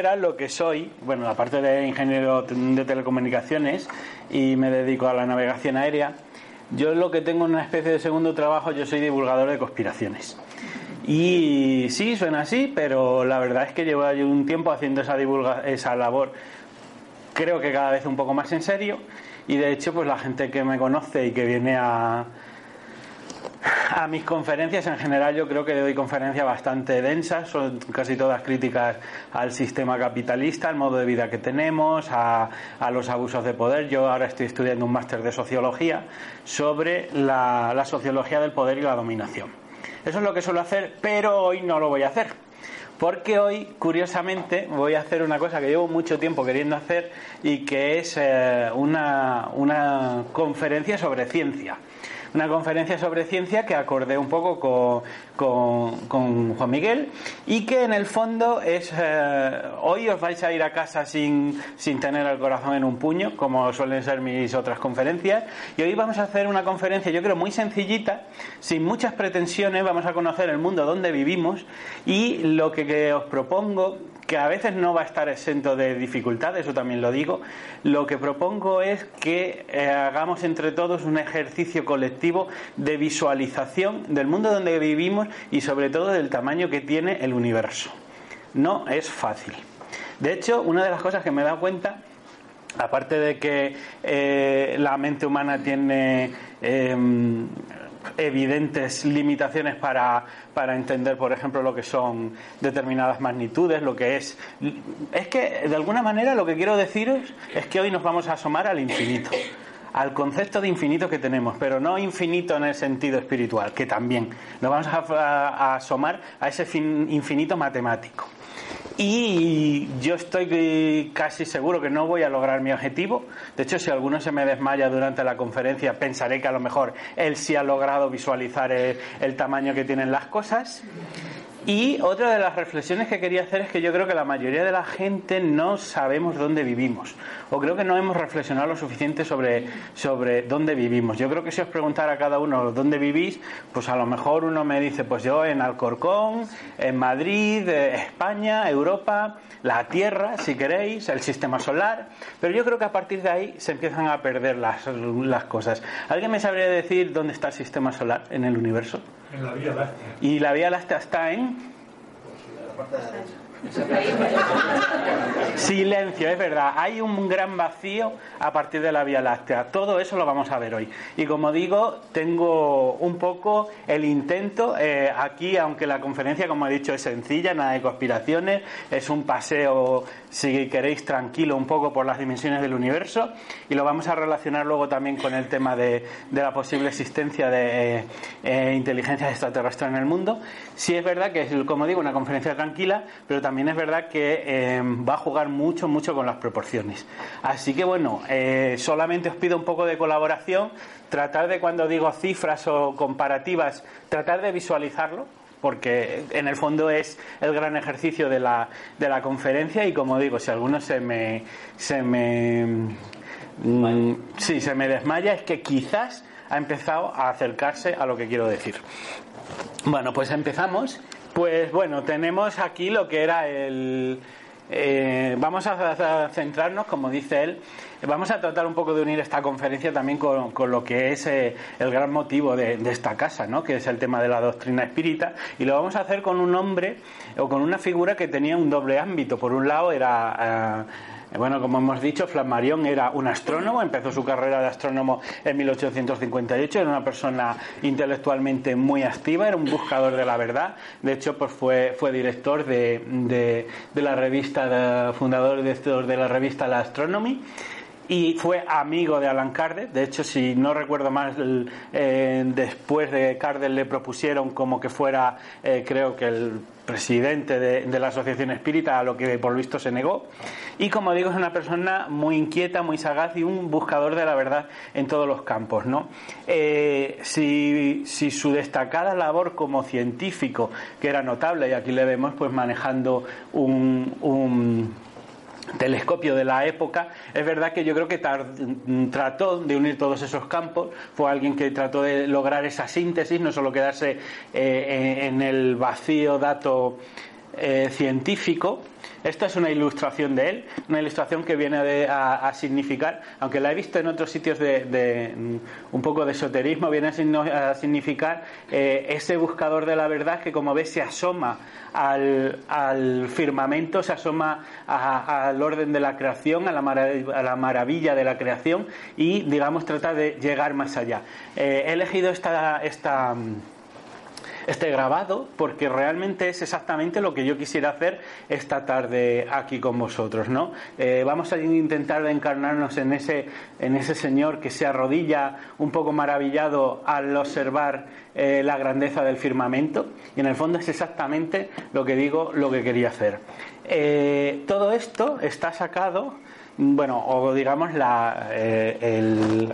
General lo que soy, bueno, aparte de ingeniero de telecomunicaciones y me dedico a la navegación aérea, yo lo que tengo en una especie de segundo trabajo, yo soy divulgador de conspiraciones. Y sí, suena así, pero la verdad es que llevo un tiempo haciendo esa, divulga esa labor, creo que cada vez un poco más en serio. Y de hecho, pues la gente que me conoce y que viene a, a mis conferencias en general yo creo que doy conferencias bastante densas, son casi todas críticas al sistema capitalista, al modo de vida que tenemos, a, los abusos de poder. Yo ahora estoy estudiando un máster de sociología sobre la, la sociología del poder y la dominación. Eso es lo que suelo hacer, pero hoy no lo voy a hacer. Porque hoy, curiosamente, voy a hacer una cosa que llevo mucho tiempo queriendo hacer y que es eh, una, una conferencia sobre ciencia una conferencia sobre ciencia que acordé un poco con, con, Juan Miguel y que en el fondo es eh, hoy os vais a ir a casa sin, sin tener el corazón en un puño, como suelen ser mis otras conferencias, y hoy vamos a hacer una conferencia yo creo muy sencillita, sin muchas pretensiones, vamos a conocer el mundo donde vivimos y lo que os propongo que a veces no va a estar exento de dificultades, eso también lo digo, lo que propongo es que eh, hagamos entre todos un ejercicio colectivo de visualización del mundo donde vivimos y sobre todo del tamaño que tiene el universo. No es fácil. De hecho, una de las cosas que me he dado cuenta aparte de que eh, la mente humana tiene em, evidentes limitaciones para, para, entender, por ejemplo, lo que son determinadas magnitudes, lo que es... Es que, de alguna manera, lo que quiero deciros es que hoy nos vamos a asomar al infinito, al concepto de infinito que tenemos, pero no infinito en el sentido espiritual, que también. Nos vamos a asomar a ese infinito matemático. Y yo estoy casi seguro que no voy a lograr mi objetivo. De hecho, si alguno se me desmaya durante la conferencia, pensaré que a lo mejor él sí ha logrado visualizar el, tamaño que tienen las cosas. Y otra de las reflexiones que quería hacer es que yo creo que la mayoría de la gente no sabemos dónde vivimos. O creo que no hemos reflexionado lo suficiente sobre, sobre dónde vivimos. Yo creo que si os preguntara a cada uno dónde vivís, pues a lo mejor uno me dice, pues yo en Alcorcón, en Madrid, eh, España, Europa, la Tierra, si queréis, el sistema solar. Pero yo creo que a partir de ahí se empiezan a perder las, las cosas. ¿Alguien me sabría decir dónde está el sistema solar en el universo? En la Vía Láctea. Y la Vía Láctea está en... Silencio, es verdad. Hay un gran vacío a partir de la Vía Láctea. Todo eso lo vamos a ver hoy. Y como digo, tengo un poco el intento eh, aquí, aunque la conferencia, como he dicho, es sencilla, nada de conspiraciones, es un paseo, si queréis, tranquilo un poco por las dimensiones del universo. Y lo vamos a relacionar luego también con el tema de, la posible existencia de eh, inteligencias extraterrestres en el mundo. Sí es verdad que es, como digo, una conferencia tranquila, pero también es verdad que eh, va a jugar mucho, mucho con las proporciones. Así que bueno, eh, solamente os pido un poco de colaboración, tratar de cuando digo cifras o comparativas, tratar de visualizarlo, porque en el fondo es el gran ejercicio de la, de la conferencia y como digo, si alguno se me, se me, mm, se me desmaya es que quizás ha empezado a acercarse a lo que quiero decir. Bueno, pues empezamos. Pues bueno, tenemos aquí lo que era el... Eh, vamos a, centrarnos, como dice él, vamos a tratar un poco de unir esta conferencia también con, lo que es eh, el gran motivo de, esta casa, ¿no? que es el tema de la doctrina espírita, y lo vamos a hacer con un hombre o con una figura que tenía un doble ámbito. Por un lado era... Eh, bueno, como hemos dicho, Flammarion era un astrónomo, empezó su carrera de astrónomo en 1858, era una persona intelectualmente muy activa, era un buscador de la verdad, de hecho pues fue, director de, la revista, fundador y de la revista La Astronomy y fue amigo de Alan Kardec. De hecho, si no recuerdo mal, eh, después de Kardec le propusieron como que fuera, eh, creo que el presidente de, la Asociación Espírita, a lo que por visto se negó. Y como digo, es una persona muy inquieta, muy sagaz y un buscador de la verdad en todos los campos. ¿no? Eh, si, su destacada labor como científico, que era notable, y aquí le vemos pues manejando un telescopio de la época, es verdad que yo creo que trató de unir todos esos campos, fue alguien que trató de lograr esa síntesis, no solo quedarse eh, en el vacío dato eh, científico, Esta es una ilustración de él, una ilustración que viene a, significar, aunque la he visto en otros sitios de, mm, un poco de esoterismo, viene a, significar eh, ese buscador de la verdad que como ves se asoma al, firmamento, se asoma al orden de la creación, a la, maravilla de la creación y digamos trata de llegar más allá. Eh, he elegido esta, esta mm, este grabado porque realmente es exactamente lo que yo quisiera hacer esta tarde aquí con vosotros, ¿no? Eh, vamos a intentar encarnarnos en ese, en ese Señor que se arrodilla un poco maravillado al observar eh, la grandeza del firmamento y en el fondo es exactamente lo que digo, lo que quería hacer. Eh, todo esto está sacado bueno, o digamos la, el,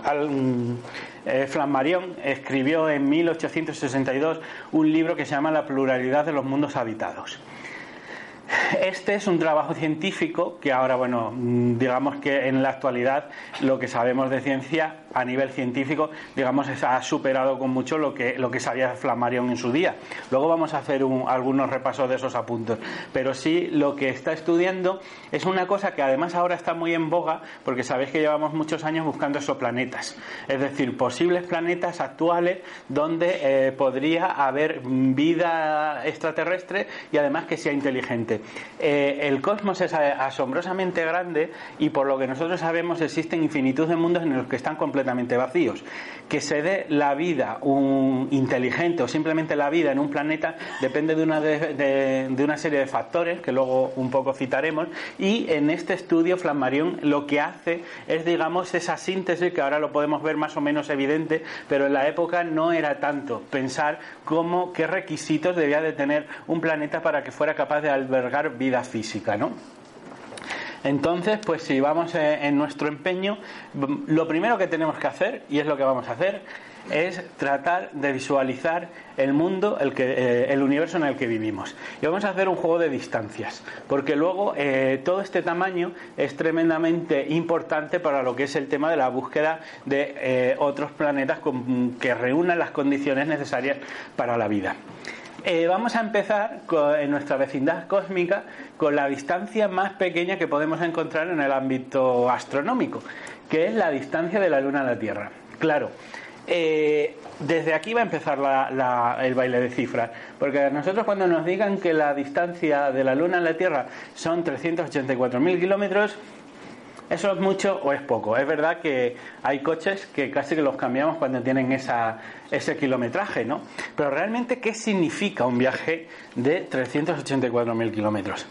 eh, Flammarion escribió en 1862 un libro que se llama La pluralidad de los mundos habitados. Este es un trabajo científico que ahora, bueno, mm, digamos que en la actualidad lo que sabemos de ciencia a nivel científico, digamos, ha superado con mucho lo que, lo que sabía Flammarion en su día. Luego vamos a hacer algunos repasos de esos apuntes. Pero sí, lo que está estudiando es una cosa que además ahora está muy en boga, porque sabéis que llevamos muchos años buscando exoplanetas. Es decir, posibles planetas actuales donde eh, podría haber vida extraterrestre y además que sea inteligente. Eh, el cosmos es asombrosamente grande y por lo que nosotros sabemos existen infinitud de mundos en los que están completamente vacíos. Que se dé la vida un inteligente o simplemente la vida en un planeta depende de una, de, una serie de factores que luego un poco citaremos y en este estudio Flammarion lo que hace es digamos esa síntesis que ahora lo podemos ver más o menos evidente pero en la época no era tanto pensar cómo qué requisitos debía de tener un planeta para que fuera capaz de albergar vida física, ¿no? Entonces, pues si vamos eh, en nuestro empeño, lo primero que tenemos que hacer, y es lo que vamos a hacer, es tratar de visualizar el mundo, el, eh, universo en el que vivimos. Y vamos a hacer un juego de distancias, porque luego eh, todo este tamaño es tremendamente importante para lo que es el tema de la búsqueda de otros planetas que reúnan las condiciones necesarias para la vida. Eh, vamos a empezar en nuestra vecindad cósmica con la distancia más pequeña que podemos encontrar en el ámbito astronómico, que es la distancia de la Luna a la Tierra. Claro, eh, desde aquí va a empezar el baile de cifras, porque nosotros cuando nos digan que la distancia de la Luna a la Tierra son 384.000 kilómetros, ¿Eso es mucho o es poco? Es verdad que hay coches que casi que los cambiamos cuando tienen esa, ese kilometraje, ¿no? Pero realmente, ¿qué significa un viaje de 384.000 kilómetros?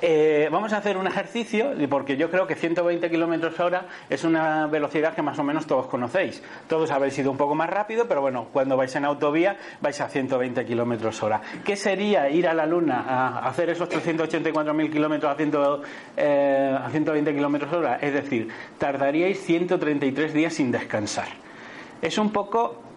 Eh, vamos a hacer un ejercicio, porque yo creo que 120 kilómetros hora es una velocidad que más o menos todos conocéis. Todos habéis ido un poco más rápido, pero bueno, cuando vais en autovía vais a 120 kilómetros hora. ¿Qué sería ir a la Luna a hacer esos 384.000 kilómetros a, eh, a 120 kilómetros hora? Es decir, tardaríais 133 días sin descansar. Es un poco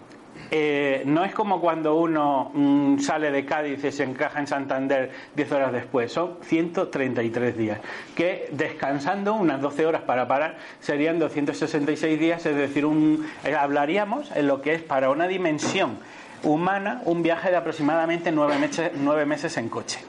eh, no es como cuando uno mm, sale de Cádiz y se encaja en Santander 10 horas después, son 133 días, que descansando unas 12 horas para parar serían 266 días, es decir, un, eh, hablaríamos en lo que es para una dimensión humana un viaje de aproximadamente 9 meses, nueve meses en coche.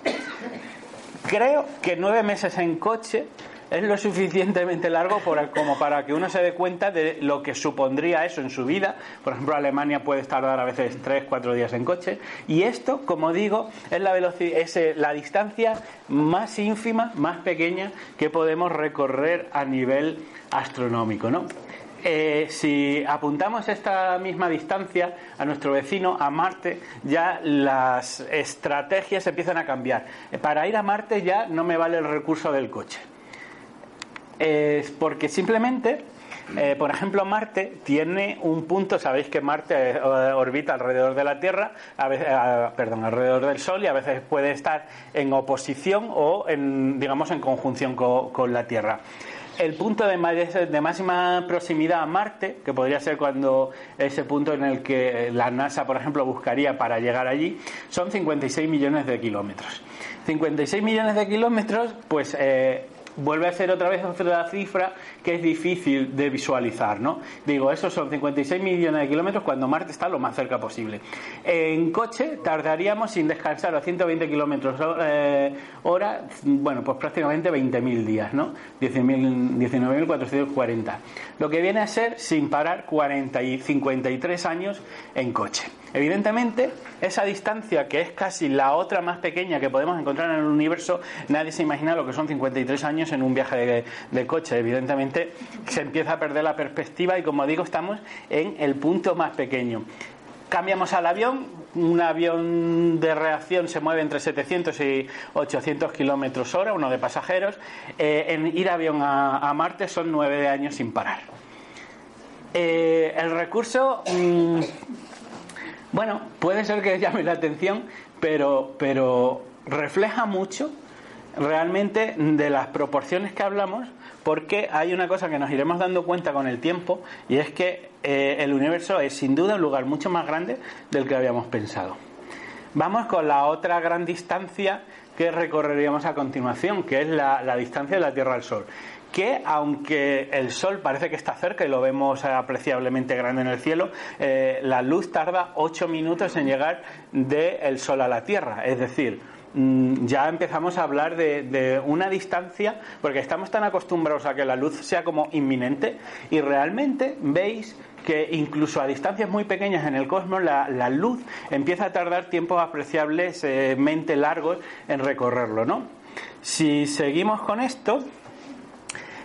Creo que 9 meses en coche es lo suficientemente largo como para que uno se dé cuenta de lo que supondría eso en su vida. Por ejemplo, Alemania puede tardar a veces 3, 4 días en coche. Y esto, como digo, es la, es eh, la distancia más ínfima, más pequeña que podemos recorrer a nivel astronómico. ¿no? Eh, si apuntamos esta misma distancia a nuestro vecino, a Marte, ya las estrategias empiezan a cambiar. Para ir a Marte ya no me vale el recurso del coche es porque simplemente, eh, por ejemplo, Marte tiene un punto, sabéis que Marte eh, orbita alrededor de la Tierra, a veces, perdón, alrededor del Sol y a veces puede estar en oposición o, en, digamos, en conjunción con, la Tierra el punto de, de, máxima proximidad a Marte, que podría ser cuando ese punto en el que la NASA, por ejemplo, buscaría para llegar allí, son 56 millones de kilómetros. 56 millones de kilómetros, pues eh, vuelve a ser otra vez otra cifra que es difícil de visualizar, ¿no? Digo, esos son 56 millones de kilómetros cuando Marte está lo más cerca posible. En coche tardaríamos sin descansar a 120 kilómetros eh, hora, bueno, pues prácticamente 20.000 días, ¿no? 19.440. Lo que viene a ser sin parar 40 y 53 años en coche. Evidentemente, esa distancia, que es casi la otra más pequeña que podemos encontrar en el universo, nadie se imagina lo que son 53 años en un viaje de, coche. Evidentemente, se empieza a perder la perspectiva y, como digo, estamos en el punto más pequeño. Cambiamos al avión. Un avión de reacción se mueve entre 700 y 800 kilómetros hora, uno de pasajeros. Eh, en ir avión a, Marte son nueve años sin parar. Eh, el recurso mm, bueno, puede ser que llame la atención, pero, pero refleja mucho realmente de las proporciones que hablamos, porque hay una cosa que nos iremos dando cuenta con el tiempo, y es que eh, el universo es sin duda un lugar mucho más grande del que habíamos pensado. Vamos con la otra gran distancia que recorreríamos a continuación, que es la, la distancia de la Tierra al Sol que aunque el Sol parece que está cerca y lo vemos apreciablemente grande en el cielo, eh, la luz tarda 8 minutos en llegar del Sol a la Tierra. Es decir, mm, ya empezamos a hablar de, una distancia, porque estamos tan acostumbrados a que la luz sea como inminente, y realmente veis que incluso a distancias muy pequeñas en el cosmos la, luz empieza a tardar tiempos apreciablemente largos en recorrerlo, ¿no? Si seguimos con esto,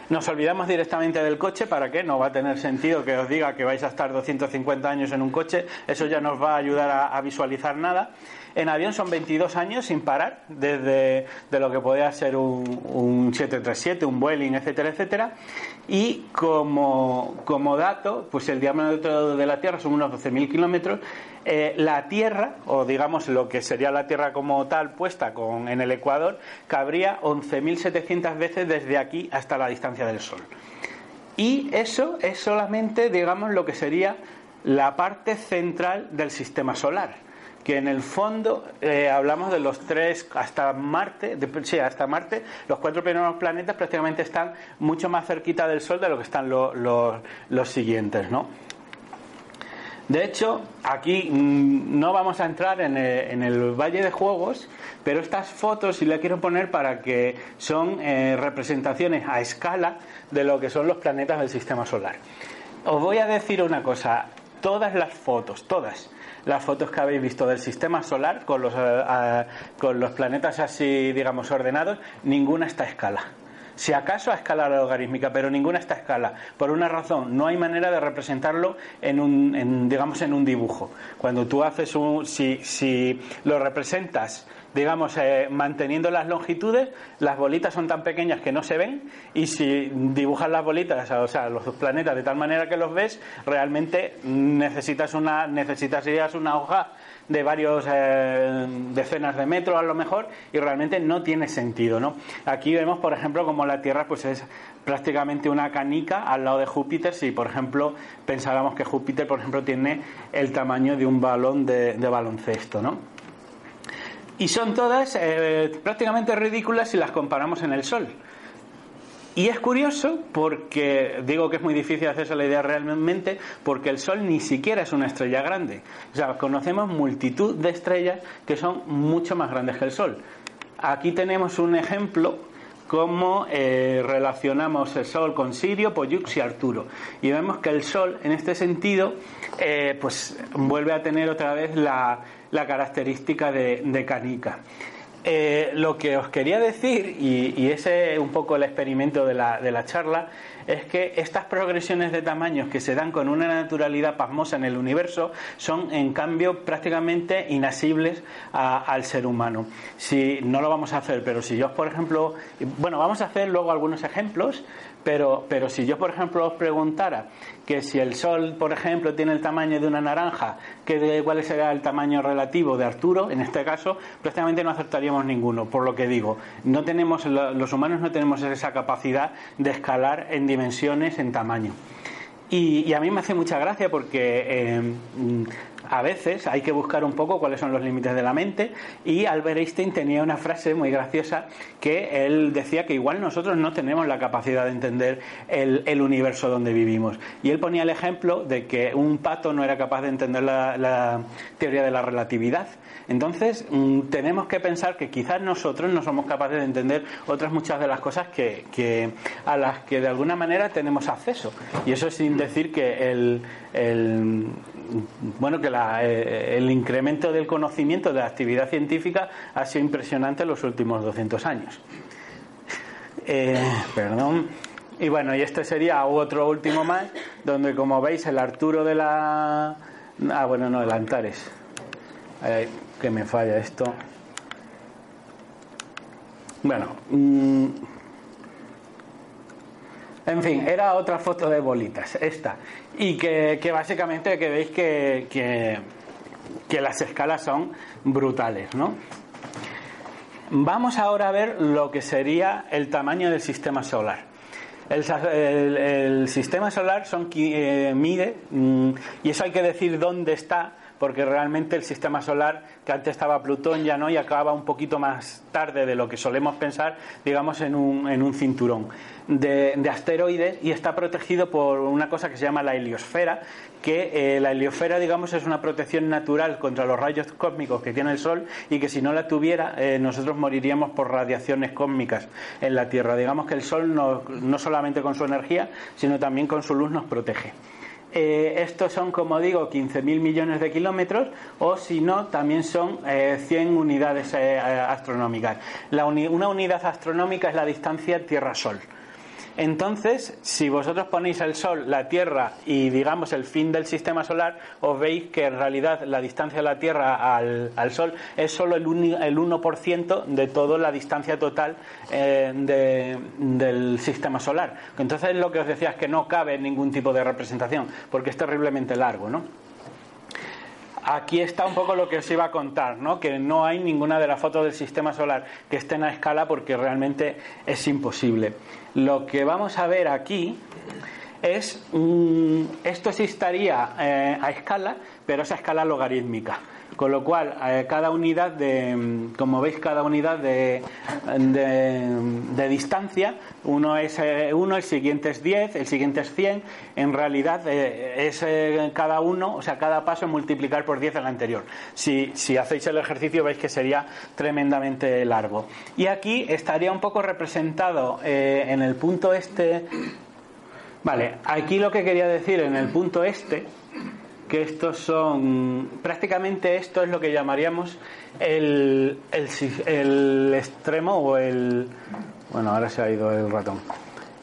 nos olvidamos directamente del coche, ¿para qué? No va a tener sentido que os diga que vais a estar 250 años en un coche, eso ya nos va a ayudar a, visualizar nada. En avión son 22 años sin parar, desde de lo que podría ser un, un 737, un Vueling, etcétera, etcétera. Y como, como dato, pues el diámetro de la Tierra son unos 12.000 kilómetros. Eh, la Tierra, o digamos lo que sería la Tierra como tal puesta con, en el Ecuador, cabría 11.700 veces desde aquí hasta la distancia del Sol. Y eso es solamente, digamos, lo que sería la parte central del sistema solar que en el fondo eh, hablamos de los tres hasta Marte, sí, hasta Marte, los cuatro primeros planetas prácticamente están mucho más cerquita del Sol de lo que están los siguientes, ¿no? De hecho, aquí mm, no vamos a entrar en el, Valle de Juegos, pero estas fotos sí las quiero poner para que son eh, representaciones a escala de lo que son los planetas del Sistema Solar. Os voy a decir una cosa, todas las fotos, todas, las fotos que habéis visto del sistema solar con los, eh, con los planetas así, digamos, ordenados, ninguna está a escala. Si acaso a escala logarítmica, pero ninguna está a escala. Por una razón, no hay manera de representarlo en un, digamos, en un dibujo. Cuando tú haces un, si, si lo representas digamos, eh, manteniendo las longitudes, las bolitas son tan pequeñas que no se ven y si dibujas las bolitas, o sea, los planetas de tal manera que los ves, realmente necesitas una necesitarías una hoja de varios eh, decenas de metros a lo mejor y realmente no tiene sentido, ¿no? Aquí vemos, por ejemplo, como la Tierra pues es prácticamente una canica al lado de Júpiter si, por ejemplo, pensáramos que Júpiter, por ejemplo, tiene el tamaño de un balón de, baloncesto, ¿no? Y son todas eh, prácticamente ridículas si las comparamos en el Sol. Y es curioso porque digo que es muy difícil hacerse la idea realmente porque el Sol ni siquiera es una estrella grande. O sea, conocemos multitud de estrellas que son mucho más grandes que el Sol. Aquí tenemos un ejemplo cómo eh, relacionamos el Sol con Sirio, Pollux y Arturo. Y vemos que el Sol, en este sentido, eh, pues vuelve a tener otra vez la, característica de, canica. Eh, lo que os quería decir, y, ese es un poco el experimento de la, charla, es que estas progresiones de tamaños que se dan con una naturalidad pasmosa en el universo son en cambio prácticamente inasibles al ser humano. Si no lo vamos a hacer, pero si yo, por ejemplo, bueno, vamos a hacer luego algunos ejemplos, pero, pero si yo, por ejemplo, os preguntara que si el Sol, por ejemplo, tiene el tamaño de una naranja, que ¿cuál sería el tamaño relativo de Arturo? En este caso, prácticamente no aceptaríamos ninguno, por lo que digo. No tenemos, los humanos no tenemos esa capacidad de escalar en dimensiones, en tamaño. Y, a mí me hace mucha gracia porque eh, a veces hay que buscar un poco cuáles son los límites de la mente y Albert Einstein tenía una frase muy graciosa que él decía que igual nosotros no tenemos la capacidad de entender el, universo donde vivimos. Y él ponía el ejemplo de que un pato no era capaz de entender la teoría de la relatividad. Entonces, mm, tenemos que pensar que quizás nosotros no somos capaces de entender otras muchas de las cosas que, a las que de alguna manera tenemos acceso. Y eso sin decir que el, bueno, que eh, el incremento del conocimiento de la actividad científica ha sido impresionante en los últimos 200 años. Eh, perdón. Y bueno, y este sería otro último más, donde como veis el Arturo de la... Ah, bueno, no, el Antares que me falla esto. Bueno, mm, en fin, era otra foto de bolitas, esta. Y que, básicamente que veis que, que, las escalas son brutales, ¿no? Vamos ahora a ver lo que sería el tamaño del sistema solar. El, sistema solar son, eh, mide, mm, y eso hay que decir dónde está, porque realmente el sistema solar, que antes estaba Plutón, ya no, y acaba un poquito más tarde de lo que solemos pensar, digamos, en un, en un cinturón de, asteroides y está protegido por una cosa que se llama la heliosfera, que eh, la heliosfera, digamos, es una protección natural contra los rayos cósmicos que tiene el Sol y que si no la tuviera, eh, nosotros moriríamos por radiaciones cósmicas en la Tierra. Digamos que el Sol no, no solamente con su energía, sino también con su luz nos protege. Eh, estos son, como digo, 15.000 millones de kilómetros o si no, también son 100 eh, unidades eh, astronómicas. una unidad astronómica es la distancia Tierra-Sol. Entonces, si vosotros ponéis el Sol, la Tierra y digamos el fin del sistema solar, os veis que en realidad la distancia de la Tierra al, Sol es solo el, el 1% de toda la distancia total eh, del sistema solar. Entonces, lo que os decía es que no cabe ningún tipo de representación, porque es terriblemente largo, ¿no? Aquí está un poco lo que os iba a contar, ¿no? que no hay ninguna de las fotos del sistema solar que estén a escala porque realmente es imposible. Lo que vamos a ver aquí es, esto sí estaría eh, a escala, pero es a escala logarítmica. Con lo cual, eh, cada unidad de, como veis, cada unidad de, de, distancia, uno es eh, uno, el siguiente es 10, el siguiente es 100. En realidad eh, es cada uno, o sea, cada paso multiplicar por 10 el anterior. Si hacéis el ejercicio veis que sería tremendamente largo. Y aquí estaría un poco representado en el punto este. Vale, aquí lo que quería decir en el punto este que estos son, prácticamente esto es lo que llamaríamos el, el, extremo o el, bueno, ahora se ha ido el ratón,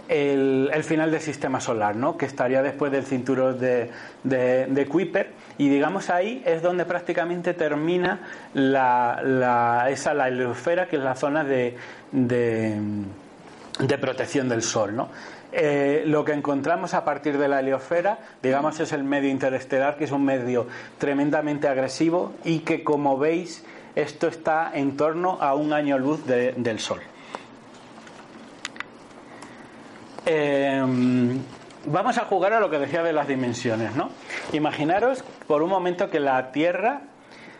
el, el, final del sistema solar, ¿no? que estaría después del cinturón de, de, Kuiper y digamos ahí es donde prácticamente termina la, la, esa la heliosfera que es la zona de, de, de protección del Sol. ¿no? Eh, lo que encontramos a partir de la heliosfera, digamos, es el medio interestelar, que es un medio tremendamente agresivo y que, como veis, esto está en torno a un año luz del Sol. Em, vamos a jugar a lo que decía de las dimensiones, ¿no? Imaginaros por un momento que la Tierra,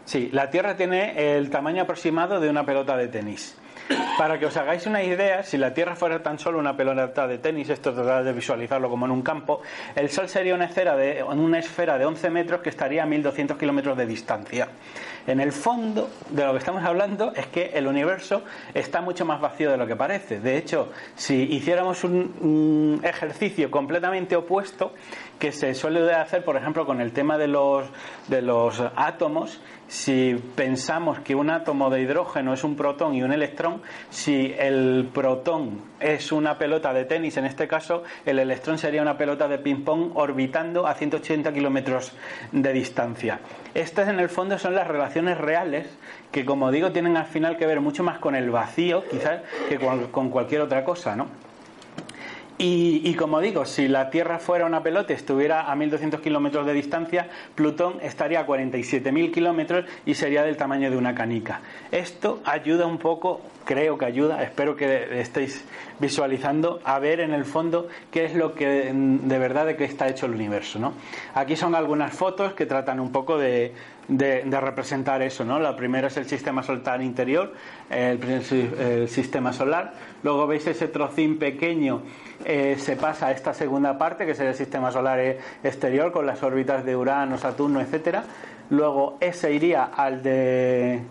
sí, la Tierra tiene el tamaño aproximado de una pelota de tenis. Para que os hagáis una idea, si la Tierra fuera tan solo una pelota de tenis, esto tratar de visualizarlo como en un campo, el Sol sería una esfera de, una esfera de 11 metros que estaría a 1200 kilómetros de distancia. En el fondo de lo que estamos hablando es que el universo está mucho más vacío de lo que parece. De hecho, si hiciéramos un, ejercicio completamente opuesto, que se suele hacer, por ejemplo, con el tema de los, de los átomos, si pensamos que un átomo de hidrógeno es un protón y un electrón, si el protón es una pelota de tenis, en este caso, el electrón sería una pelota de ping-pong orbitando a 180 kilómetros de distancia. Estas, en el fondo, son las relaciones reales que, como digo, tienen al final que ver mucho más con el vacío, quizás, que con cualquier otra cosa, ¿no? Y, como digo, si la Tierra fuera una pelota y estuviera a 1.200 kilómetros de distancia, Plutón estaría a 47.000 kilómetros y sería del tamaño de una canica. Esto ayuda un poco, creo que ayuda, espero que estéis visualizando, a ver en el fondo qué es lo que de verdad de qué está hecho el universo. ¿no? Aquí son algunas fotos que tratan un poco de, representar eso. ¿no? La primera es el sistema solar interior, el, sistema solar. Luego veis ese trocín pequeño eh, se pasa a esta segunda parte, que es el sistema solar exterior, con las órbitas de Urano, Saturno, etcétera. Luego ese iría al de,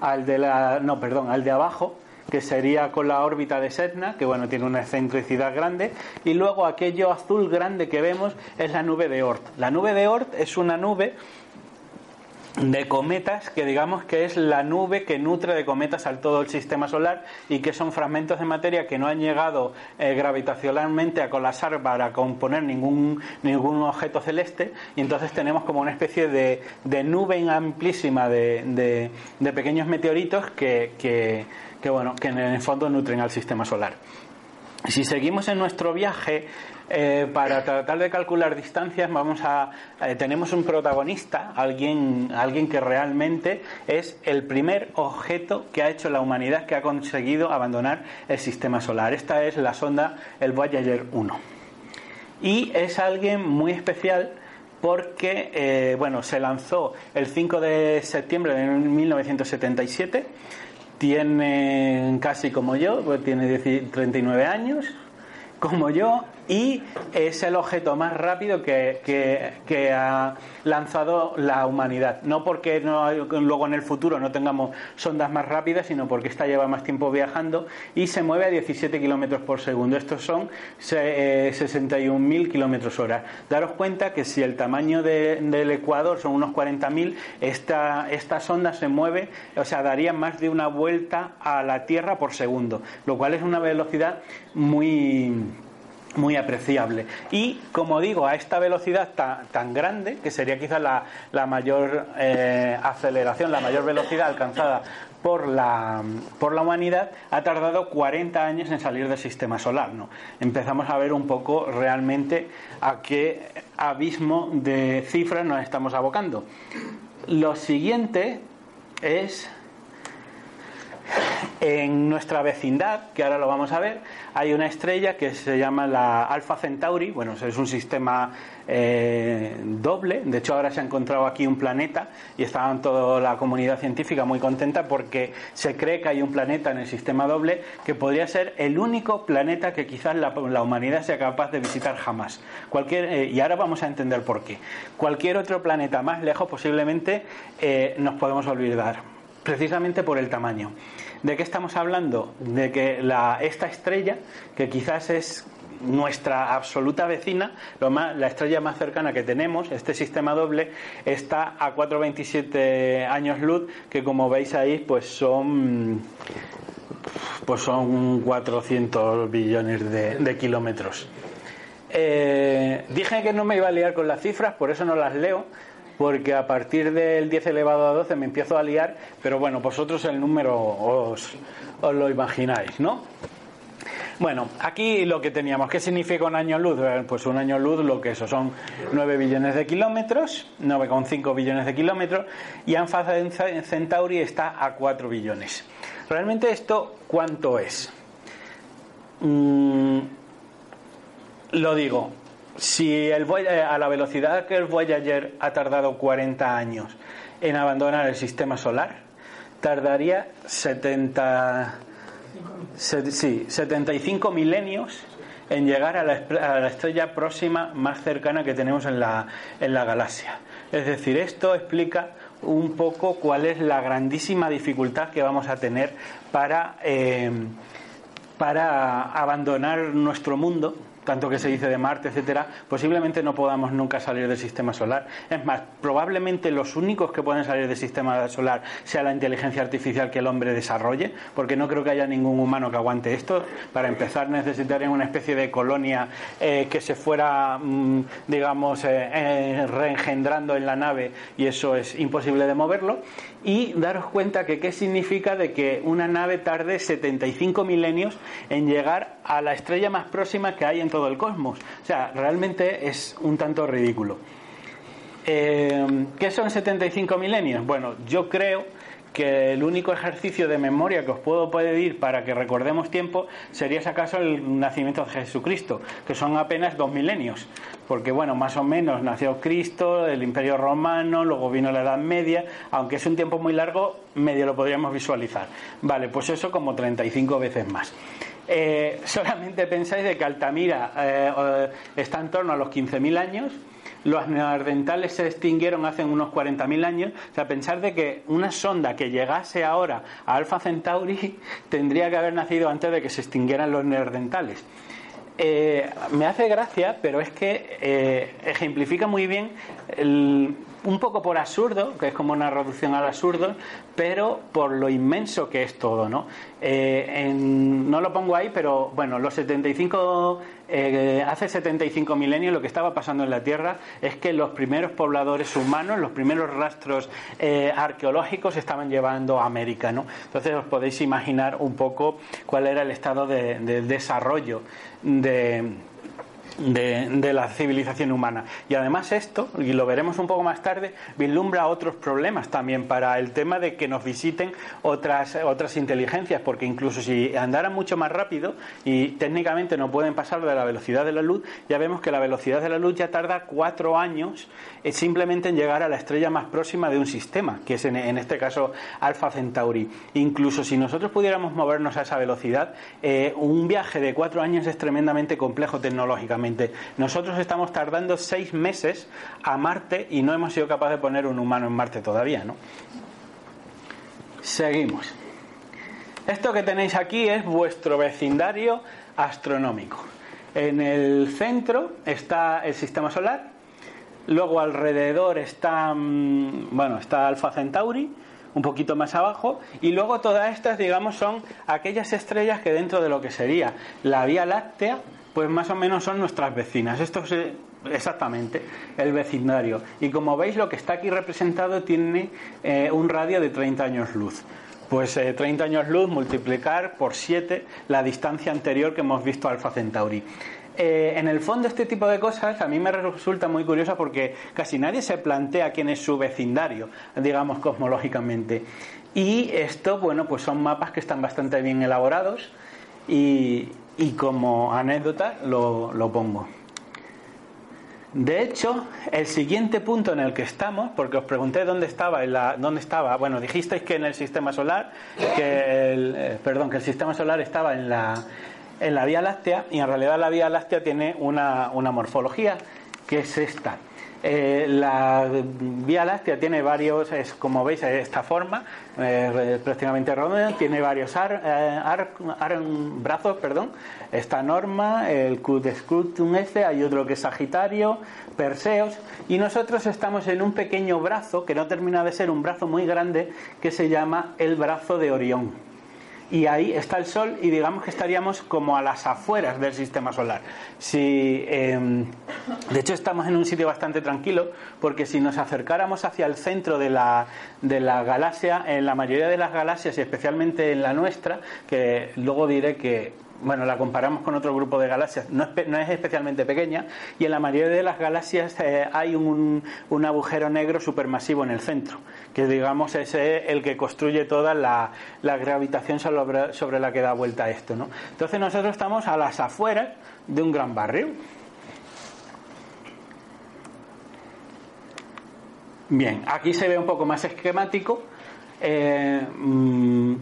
al de la, no, perdón, al de abajo, que sería con la órbita de Sedna, que bueno, tiene una excentricidad grande, y luego aquello azul grande que vemos es la nube de Oort. La nube de Oort es una nube de cometas que digamos que es la nube que nutre de cometas al todo el sistema solar y que son fragmentos de materia que no han llegado eh, gravitacionalmente a colapsar para componer ningún, ningún objeto celeste y entonces tenemos como una especie de, nube amplísima de, de, pequeños meteoritos que, que, bueno, que en el fondo nutren al sistema solar. Si seguimos en nuestro viaje, eh, para tratar de calcular distancias, vamos a eh, tenemos un protagonista, alguien, que realmente es el primer objeto que ha hecho la humanidad que ha conseguido abandonar el sistema solar. Esta es la sonda, el Voyager 1. Y es alguien muy especial porque eh, bueno, se lanzó el 5 de septiembre de 1977 tiene casi como yo, pues tiene 39 años, como yo, y es el objeto más rápido que, ha lanzado la humanidad. No porque luego en el futuro no tengamos sondas más rápidas, sino porque esta lleva más tiempo viajando y se mueve a 17 kilómetros por segundo. Estos son 61.000 eh, kilómetros hora. Daros cuenta que si el tamaño del Ecuador son unos 40.000, esta, esta sonda se mueve, o sea, daría más de una vuelta a la Tierra por segundo, lo cual es una velocidad muy muy apreciable. Y como digo, a esta velocidad tan, grande, que sería quizás la, la mayor eh, aceleración, la mayor velocidad alcanzada por la, por la humanidad, ha tardado 40 años en salir del sistema solar. ¿no? Empezamos a ver un poco realmente a qué abismo de cifras nos estamos abocando. Lo siguiente es en nuestra vecindad, que ahora lo vamos a ver, hay una estrella que se llama la Alpha Centauri. Bueno, es un sistema eh, doble. De hecho, ahora se ha encontrado aquí un planeta y está toda la comunidad científica muy contenta porque se cree que hay un planeta en el sistema doble que podría ser el único planeta que quizás la, humanidad sea capaz de visitar jamás. Eh, y ahora vamos a entender por qué. Cualquier otro planeta más lejos posiblemente eh, nos podemos olvidar, precisamente por el tamaño. ¿De qué estamos hablando? De que la, esta estrella, que quizás es nuestra absoluta vecina, lo más, la estrella más cercana que tenemos, este sistema doble, está a 427 años luz, que como veis ahí, pues son pues son 400 billones de, kilómetros. Eh, dije que no me iba a liar con las cifras, por eso no las leo, porque a partir del 10 elevado a 12 me empiezo a liar, pero bueno, vosotros el número os, lo imagináis, ¿no? Bueno, aquí lo que teníamos, ¿qué significa un año luz? Eh, pues un año luz lo que eso son 9 billones de kilómetros, 9,5 billones de kilómetros, y Alpha Centauri está a 4 billones. ¿Realmente esto cuánto es? Mm, lo digo, si el eh, a la velocidad que el Voyager ha tardado 40 años en abandonar el sistema solar, tardaría 70, sí, 75 milenios en llegar a la, estrella próxima más cercana que tenemos en la, en la galaxia. Es decir, esto explica un poco cuál es la grandísima dificultad que vamos a tener para, eh, para abandonar nuestro mundo tanto que se dice de Marte, etcétera, posiblemente no podamos nunca salir del sistema solar. Es más, probablemente los únicos que pueden salir del sistema solar sea la inteligencia artificial que el hombre desarrolle, porque no creo que haya ningún humano que aguante esto. Para empezar, necesitarían una especie de colonia eh, que se fuera, mm, digamos, eh, eh, reengendrando en la nave y eso es imposible de moverlo. Y daros cuenta que qué significa de que una nave tarde 75 milenios en llegar a la estrella más próxima que hay en todo el cosmos. O sea, realmente es un tanto ridículo. ¿Qué son 75 milenios? Bueno, yo creo que el único ejercicio de memoria que os puedo pedir para que recordemos tiempo sería si acaso el nacimiento de Jesucristo, que son apenas dos milenios, porque bueno, más o menos nació Cristo, el Imperio Romano, luego vino la Edad Media, aunque es un tiempo muy largo, medio lo podríamos visualizar. Vale, pues eso como 35 veces más. Eh, solamente pensáis de que Altamira eh, está en torno a los 15.000 años, los neandertales se extinguieron hace unos 40.000 años. O sea, pensar de que una sonda que llegase ahora a Alpha Centauri tendría que haber nacido antes de que se extinguieran los neandertales. Eh, me hace gracia, pero es que ejemplifica muy bien el, un poco por absurdo, que es como una reducción al absurdo, pero por lo inmenso que es todo, ¿no? Eh, no lo pongo ahí, pero bueno, los 75, eh, hace 75 milenios lo que estaba pasando en la Tierra es que los primeros pobladores humanos, los primeros rastros eh, arqueológicos estaban llevando a América, ¿no? Entonces os podéis imaginar un poco cuál era el estado de desarrollo de de, la civilización humana. Y además esto, y lo veremos un poco más tarde, vislumbra otros problemas también para el tema de que nos visiten otras, otras inteligencias, porque incluso si andaran mucho más rápido y técnicamente no pueden pasar de la velocidad de la luz, ya vemos que la velocidad de la luz ya tarda cuatro años eh, simplemente en llegar a la estrella más próxima de un sistema, que es en, este caso Alpha Centauri. Incluso si nosotros pudiéramos movernos a esa velocidad, eh, un viaje de cuatro años es tremendamente complejo tecnológicamente nosotros estamos tardando seis meses a Marte y no hemos sido capaces de poner un humano en Marte todavía, ¿no? Seguimos. Esto que tenéis aquí es vuestro vecindario astronómico. En el centro está el sistema solar, luego alrededor está, mm, bueno, está Alpha Centauri, un poquito más abajo, y luego todas estas, digamos, son aquellas estrellas que dentro de lo que sería la Vía Láctea pues más o menos son nuestras vecinas. Esto es eh, exactamente el vecindario. Y como veis, lo que está aquí representado tiene eh, un radio de 30 años luz. Pues 30 eh, años luz multiplicar por 7 la distancia anterior que hemos visto a Alfa Centauri. En el fondo este tipo de cosas a mí me resulta muy curiosa porque casi nadie se plantea quién es su vecindario, digamos cosmológicamente. Y esto, bueno, pues son mapas que están bastante bien elaborados y, como anécdota lo, pongo. De hecho, el siguiente punto en el que estamos, porque os pregunté dónde estaba, la, dónde estaba, bueno, dijisteis que en el sistema solar, que el, eh, perdón, que el sistema solar estaba en la, en la Vía Láctea, y en realidad la Vía Láctea tiene una, una morfología que es esta. Eh, la Vía Láctea tiene varios, es, como veis, esta forma, eh, prácticamente redonda, tiene varios eh, brazos, perdón. Esta norma, el Q de este, hay otro que es Sagitario, Perseos, y nosotros estamos en un pequeño brazo, que no termina de ser un brazo muy grande, que se llama el brazo de Orión y ahí está el Sol y digamos que estaríamos como a las afueras del sistema solar. Si, em, de hecho estamos en un sitio bastante tranquilo porque si nos acercáramos hacia el centro de la, de la galaxia, en la mayoría de las galaxias y especialmente en la nuestra, que luego diré que bueno, la comparamos con otro grupo de galaxias, no es, especialmente pequeña, y en la mayoría de las galaxias eh, hay un, agujero negro supermasivo en el centro, que digamos es el que construye toda la, gravitación sobre, la que da vuelta esto. ¿no? Entonces nosotros estamos a las afueras de un gran barrio. Bien, aquí se ve un poco más esquemático. Eh, mm,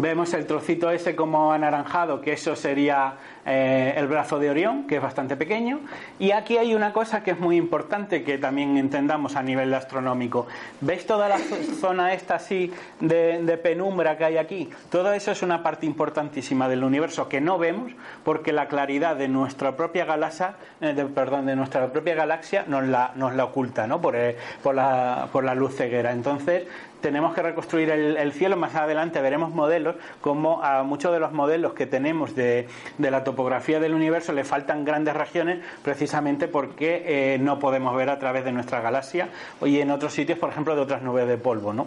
Vemos el trocito ese como anaranjado, que eso sería eh, el brazo de Orión, que es bastante pequeño. Y aquí hay una cosa que es muy importante que también entendamos a nivel astronómico. ¿Veis toda la zona esta así de, penumbra que hay aquí? Todo eso es una parte importantísima del universo que no vemos porque la claridad de nuestra propia galaxia, eh, perdón, de nuestra propia galaxia nos la, nos la oculta, ¿no? Por, eh, por, la, por la luz ceguera. Entonces, tenemos que reconstruir el, cielo. Más adelante veremos modelos, como a muchos de los modelos que tenemos de, la topografía del universo le faltan grandes regiones precisamente porque eh, no podemos ver a través de nuestra galaxia y en otros sitios, por ejemplo, de otras nubes de polvo. ¿no?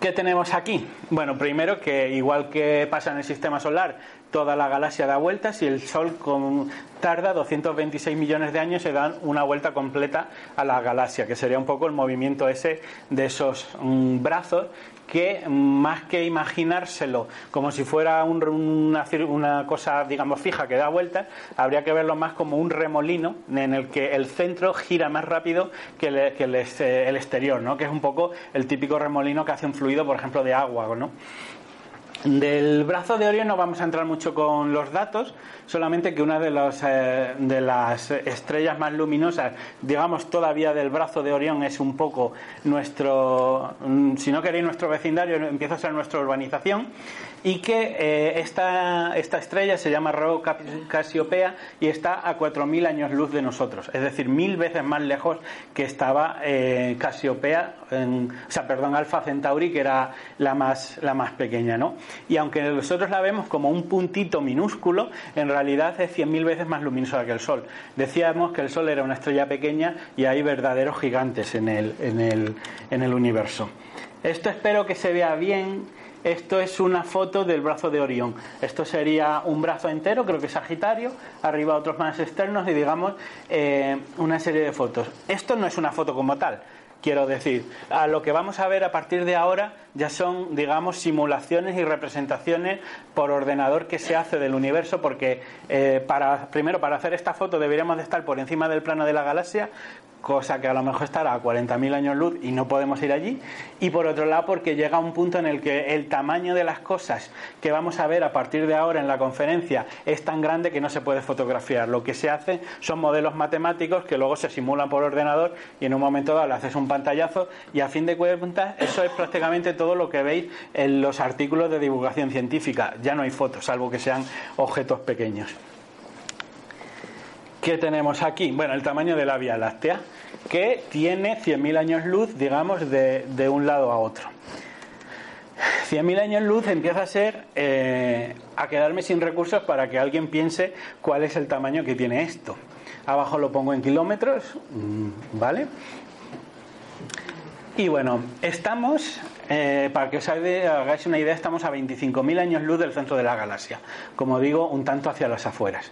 ¿Qué tenemos aquí? Bueno, primero que igual que pasa en el sistema solar, toda la galaxia da vueltas y el Sol con, tarda 226 millones de años y dan una vuelta completa a la galaxia, que sería un poco el movimiento ese de esos mm, brazos que más que imaginárselo como si fuera una, cosa, digamos, fija que da vueltas, habría que verlo más como un remolino en el que el centro gira más rápido que, el, eh, el exterior, ¿no? que es un poco el típico remolino que hace un fluido, por ejemplo, de agua. ¿no? Del brazo de Orión no vamos a entrar mucho con los datos, solamente que una de, eh, de las estrellas más luminosas, digamos todavía del brazo de Orión, es un poco nuestro, mm, si no queréis nuestro vecindario, empieza a ser nuestra urbanización y que eh, esta, esta, estrella se llama Rho Casiopea y está a 4.000 años luz de nosotros, es decir, mil veces más lejos que estaba eh, Casiopea, o sea, perdón, Alfa Centauri, que era la más, la más pequeña, ¿no? Y aunque nosotros la vemos como un puntito minúsculo, en realidad es 100.000 veces más luminosa que el Sol. Decíamos que el Sol era una estrella pequeña y hay verdaderos gigantes en el, en el, en el universo. Esto espero que se vea bien esto es una foto del brazo de Orión. Esto sería un brazo entero, creo que es Sagitario, arriba otros más externos y digamos eh, una serie de fotos. Esto no es una foto como tal, quiero decir. A lo que vamos a ver a partir de ahora ya son, digamos, simulaciones y representaciones por ordenador que se hace del universo, porque eh, para, primero, para hacer esta foto deberíamos de estar por encima del plano de la galaxia, cosa que a lo mejor estará a 40.000 años luz y no podemos ir allí. Y por otro lado, porque llega un punto en el que el tamaño de las cosas que vamos a ver a partir de ahora en la conferencia es tan grande que no se puede fotografiar. Lo que se hace son modelos matemáticos que luego se simulan por ordenador y en un momento dado le haces un pantallazo y a fin de cuentas eso es prácticamente todo lo que veis en los artículos de divulgación científica. Ya no hay fotos, salvo que sean objetos pequeños. ¿Qué tenemos aquí? Bueno, el tamaño de la Vía Láctea, que tiene 100.000 años luz, digamos, de, un lado a otro. 100.000 años luz empieza a ser eh, a quedarme sin recursos para que alguien piense cuál es el tamaño que tiene esto. Abajo lo pongo en kilómetros, mm, ¿vale? Y bueno, estamos, eh, para que os hagáis una idea, estamos a 25.000 años luz del centro de la galaxia. Como digo, un tanto hacia las afueras.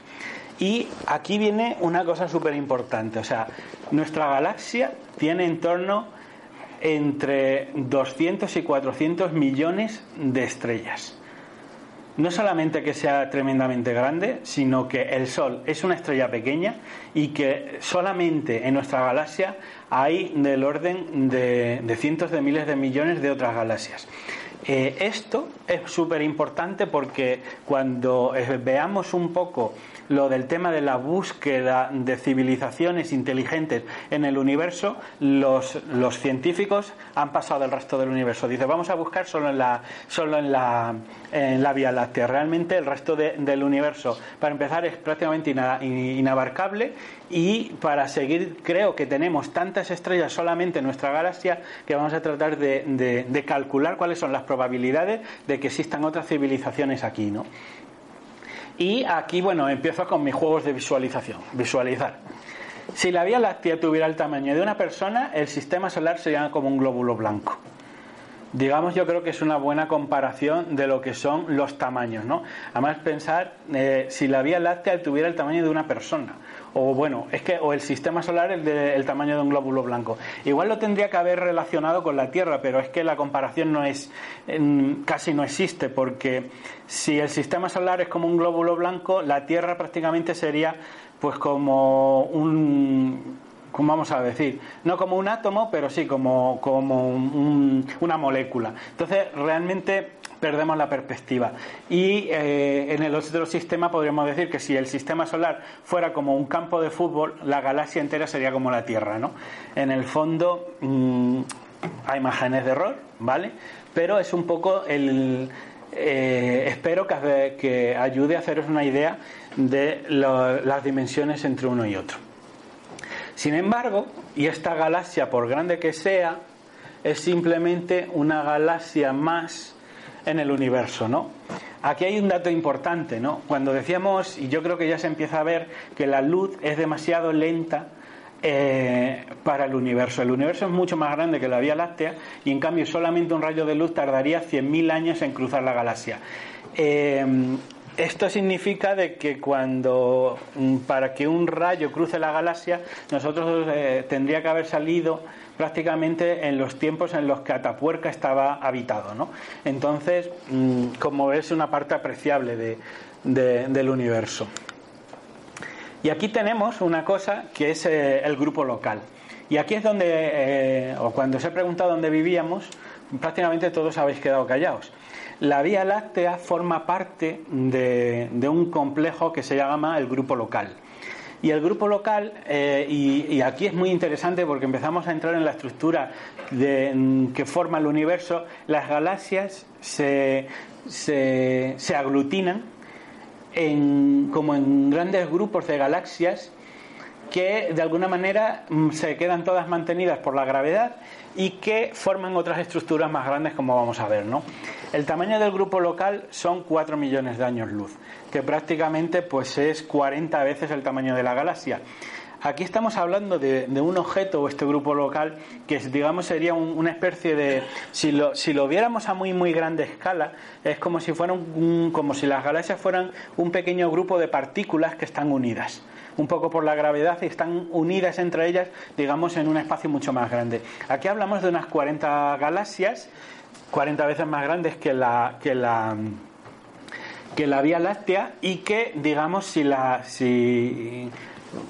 Y aquí viene una cosa súper importante. O sea, nuestra galaxia tiene en torno entre 200 y 400 millones de estrellas. No solamente que sea tremendamente grande, sino que el Sol es una estrella pequeña y que solamente en nuestra galaxia hay del orden de, cientos de miles de millones de otras galaxias. Eh, esto es súper importante porque cuando eh, veamos un poco lo del tema de la búsqueda de civilizaciones inteligentes en el universo, los, científicos han pasado al resto del universo. Dice, vamos a buscar solo en la, solo en la, en la Vía Láctea. Realmente el resto del universo, para empezar, es prácticamente inabarcable y para seguir, creo que tenemos tantas estrellas solamente en nuestra galaxia que vamos a tratar de, de calcular cuáles son las probabilidades de que existan otras civilizaciones aquí, ¿no? Y aquí, bueno, empiezo con mis juegos de visualización. Visualizar. Si la Vía Láctea tuviera el tamaño de una persona, el sistema solar sería como un glóbulo blanco. Digamos, yo creo que es una buena comparación de lo que son los tamaños, ¿no? Además, pensar eh, si la Vía Láctea tuviera el tamaño de una persona o bueno, es que o el sistema solar el tamaño de un glóbulo blanco. Igual lo tendría que haber relacionado con la Tierra, pero es que la comparación no es casi no existe porque si el sistema solar es como un glóbulo blanco, la Tierra prácticamente sería pues como un ¿cómo vamos a decir? No como un átomo, pero sí como, como una molécula. Entonces, realmente perdemos la perspectiva. Y eh, en el otro sistema podríamos decir que si el sistema solar fuera como un campo de fútbol, la galaxia entera sería como la Tierra, ¿no? En el fondo mm, hay imágenes de error, ¿vale? Pero es un poco el... Eh, espero que, que, ayude a haceros una idea de las dimensiones entre uno y otro. Sin embargo, y esta galaxia, por grande que sea, es simplemente una galaxia más en el universo, ¿no? Aquí hay un dato importante, ¿no? Cuando decíamos, y yo creo que ya se empieza a ver, que la luz es demasiado lenta eh, para el universo. El universo es mucho más grande que la Vía Láctea y en cambio solamente un rayo de luz tardaría 100.000 años en cruzar la galaxia. Eh, esto significa de que cuando mm, para que un rayo cruce la galaxia, nosotros eh, tendría que haber salido prácticamente en los tiempos en los que Atapuerca estaba habitado, ¿no? Entonces, mm, como es una parte apreciable del universo. Y aquí tenemos una cosa que es eh, el grupo local. Y aquí es donde, eh, o cuando os he preguntado dónde vivíamos, prácticamente todos habéis quedado callados. La Vía Láctea forma parte de, un complejo que se llama el grupo local. Y el grupo local, eh, y, aquí es muy interesante porque empezamos a entrar en la estructura que forma el universo, las galaxias se, aglutinan como en grandes grupos de galaxias que de alguna manera mm, se quedan todas mantenidas por la gravedad y que forman otras estructuras más grandes como vamos a ver, ¿no? El tamaño del grupo local son 4 millones de años luz, que prácticamente pues es 40 veces el tamaño de la galaxia. Aquí estamos hablando de, un objeto o este grupo local que digamos sería una especie de si lo, si lo viéramos a muy muy grande escala es como si fuera como si las galaxias fueran un pequeño grupo de partículas que están unidas un poco por la gravedad y están unidas entre ellas, digamos, en un espacio mucho más grande. Aquí hablamos de unas 40 galaxias, 40 veces más grandes que la, que la, que la Vía Láctea y que, digamos, si la, si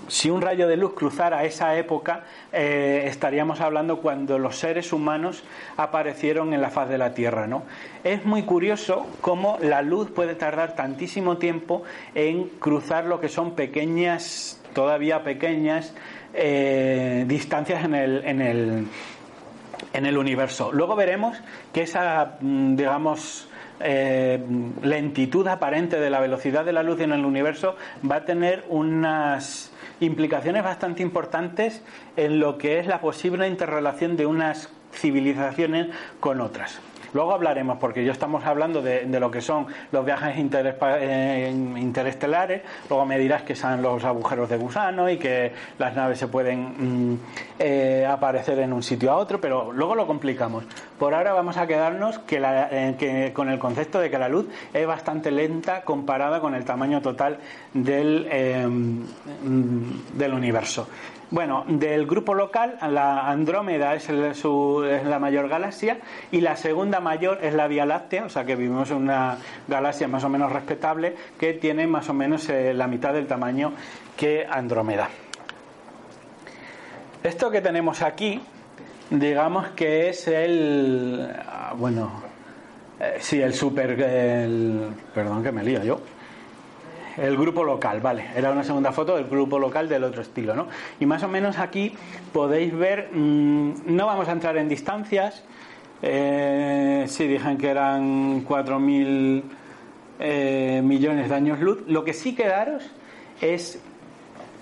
si un rayo de luz cruzara esa época, eh, estaríamos hablando cuando los seres humanos aparecieron en la faz de la Tierra. ¿no? Es muy curioso cómo la luz puede tardar tantísimo tiempo en cruzar lo que son pequeñas, todavía pequeñas, eh, distancias en el, en, el, en el universo. Luego veremos que esa, mm, digamos, eh, lentitud aparente de la velocidad de la luz en el universo va a tener unas implicaciones bastante importantes en lo que es la posible interrelación de unas civilizaciones con otras. Luego hablaremos, porque ya estamos hablando de, lo que son los viajes eh, interestelares, luego me dirás que son los agujeros de gusano y que las naves se pueden mm, eh, aparecer en un sitio a otro, pero luego lo complicamos. Por ahora vamos a quedarnos eh, con el concepto de que la luz es bastante lenta comparada con el tamaño total del, mm, del universo. Bueno, del grupo local, la Andrómeda es, la mayor galaxia y la segunda mayor es la Vía Láctea, o sea que vivimos en una galaxia más o menos respetable que tiene más o menos eh, la mitad del tamaño que Andrómeda. Esto que tenemos aquí, digamos que es el. Ah, bueno, eh, sí, el super. perdón que me lío yo el grupo local, vale, era una segunda foto del grupo local del otro estilo, ¿no? Y más o menos aquí podéis ver, mm, no vamos a entrar en distancias, eh, sí, dijeron que eran 4.000 eh, millones de años luz, lo que sí quedaros es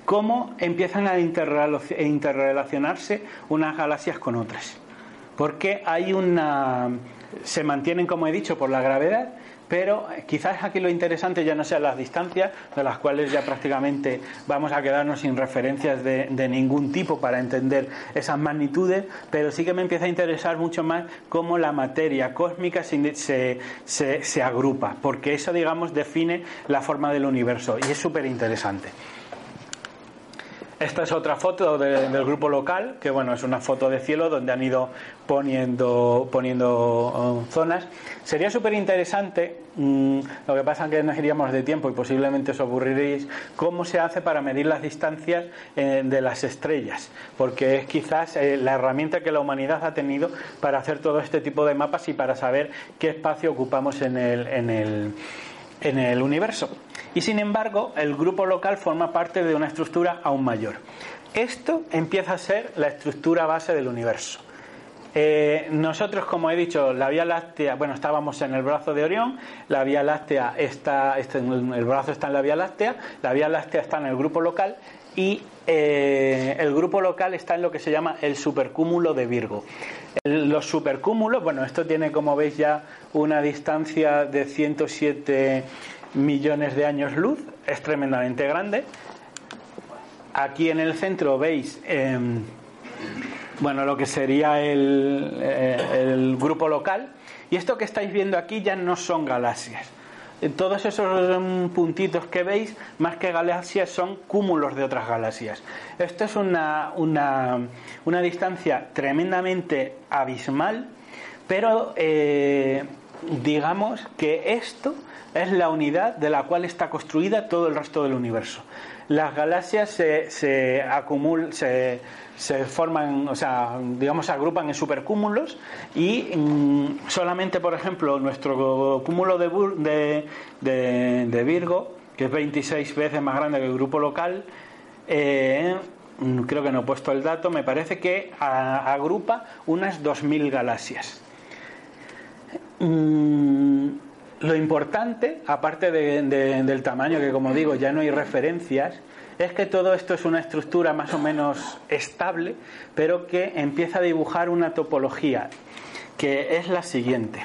cómo empiezan a interrelacionarse unas galaxias con otras. Porque hay una. se mantienen, como he dicho, por la gravedad, pero quizás aquí lo interesante ya no sean las distancias, de las cuales ya prácticamente vamos a quedarnos sin referencias de, ningún tipo para entender esas magnitudes, pero sí que me empieza a interesar mucho más cómo la materia cósmica se, se agrupa, porque eso, digamos, define la forma del universo y es súper interesante. Esta es otra foto del grupo local, que bueno, es una foto de cielo donde han ido poniendo, poniendo uh, zonas. Sería súper interesante, mm, lo que pasa es que nos iríamos de tiempo y posiblemente os aburriréis, cómo se hace para medir las distancias eh, de las estrellas, porque es quizás eh, la herramienta que la humanidad ha tenido para hacer todo este tipo de mapas y para saber qué espacio ocupamos en el, en el, en el universo. Y sin embargo, el grupo local forma parte de una estructura aún mayor. Esto empieza a ser la estructura base del universo. Eh, nosotros, como he dicho, la Vía Láctea, bueno, estábamos en el brazo de Orión, la Vía Láctea está, este, el brazo está en la Vía Láctea, la Vía Láctea está en el grupo local y eh, el grupo local está en lo que se llama el supercúmulo de Virgo. los supercúmulos, bueno, esto tiene, como veis, ya una distancia de 107 millones de años luz, es tremendamente grande. Aquí en el centro veis em, bueno, lo que sería eh, el, grupo local. Y esto que estáis viendo aquí ya no son galaxias. Todos esos em, puntitos que veis, más que galaxias, son cúmulos de otras galaxias. Esto es una, una, una distancia tremendamente abismal, pero eh, digamos que esto es la unidad de la cual está construida todo el resto del universo. Las galaxias se, se acumulan, se, se, forman, o sea, digamos, se agrupan en supercúmulos y mm, solamente, por ejemplo, nuestro cúmulo de, de, de, Virgo, que es 26 veces más grande que el grupo local, eh, mm, creo que no he puesto el dato, me parece que agrupa unas 2.000 galaxias. Mm, lo importante, aparte del tamaño, que como digo ya no hay referencias, es que todo esto es una estructura más o menos estable, pero que empieza a dibujar una topología, que es la siguiente.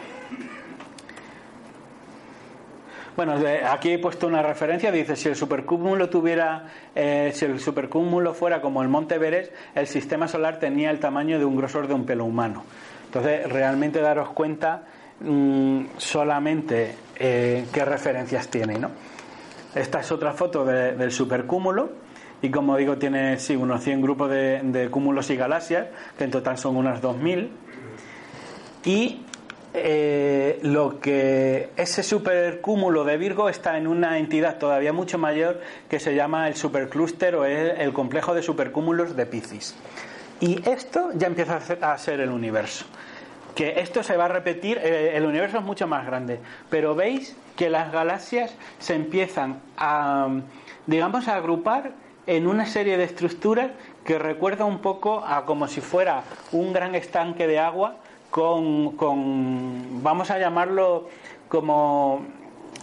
Bueno, aquí he puesto una referencia, dice, si el supercúmulo tuviera, eh, si el supercúmulo fuera como el Monte Everest, el sistema solar tenía el tamaño de un grosor de un pelo humano. Entonces, realmente daros cuenta Mm, solamente eh, qué referencias tiene. ¿no? Esta es otra foto del supercúmulo y como digo tiene sí, unos 100 grupos de, cúmulos y galaxias, que en total son unas 2000. Y eh, lo que ese supercúmulo de Virgo está en una entidad todavía mucho mayor que se llama el superclúster o el, el complejo de supercúmulos de Piscis. Y esto ya empieza a ser el universo que esto se va a repetir, eh, el universo es mucho más grande, pero veis que las galaxias se empiezan a, digamos, a agrupar en una serie de estructuras que recuerda un poco a como si fuera un gran estanque de agua con, con vamos a llamarlo como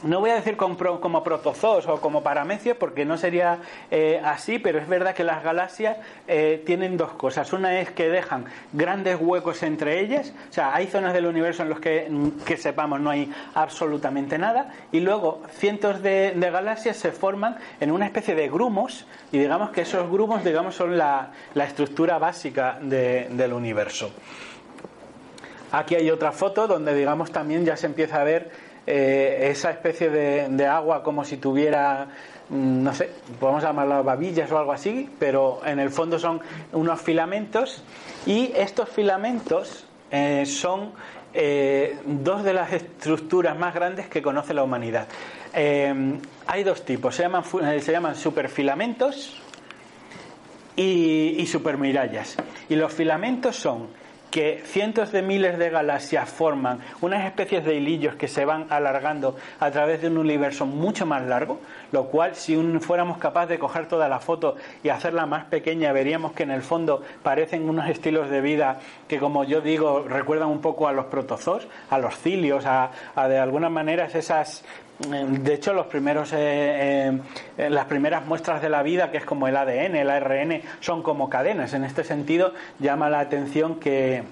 no voy a decir como protozoos o como paramecios porque no sería eh, así, pero es verdad que las galaxias eh, tienen dos cosas. Una es que dejan grandes huecos entre ellas, o sea, hay zonas del universo en los que, que sepamos no hay absolutamente nada, y luego cientos de, galaxias se forman en una especie de grumos, y digamos que esos grumos digamos, son la, estructura básica del universo. Aquí hay otra foto donde digamos también ya se empieza a ver eh, esa especie de, agua como si tuviera, mm, no sé, podemos llamarlo babillas o algo así, pero en el fondo son unos filamentos y estos filamentos eh, son eh, dos de las estructuras más grandes que conoce la humanidad. hay dos tipos, se llaman, se llaman superfilamentos y, y supermirallas. Y los filamentos son que cientos de miles de galaxias forman unas especies de hilillos que se van alargando a través de un universo mucho más largo, lo cual si fuéramos capaces de coger toda la foto y hacerla más pequeña, veríamos que en el fondo parecen unos estilos de vida que, como yo digo, recuerdan un poco a los protozoos, a los cilios, a, de alguna manera esas de hecho, los primeros, eh, eh, las primeras muestras de la vida, que es como el ADN, el ARN, son como cadenas. En este sentido, llama la atención que,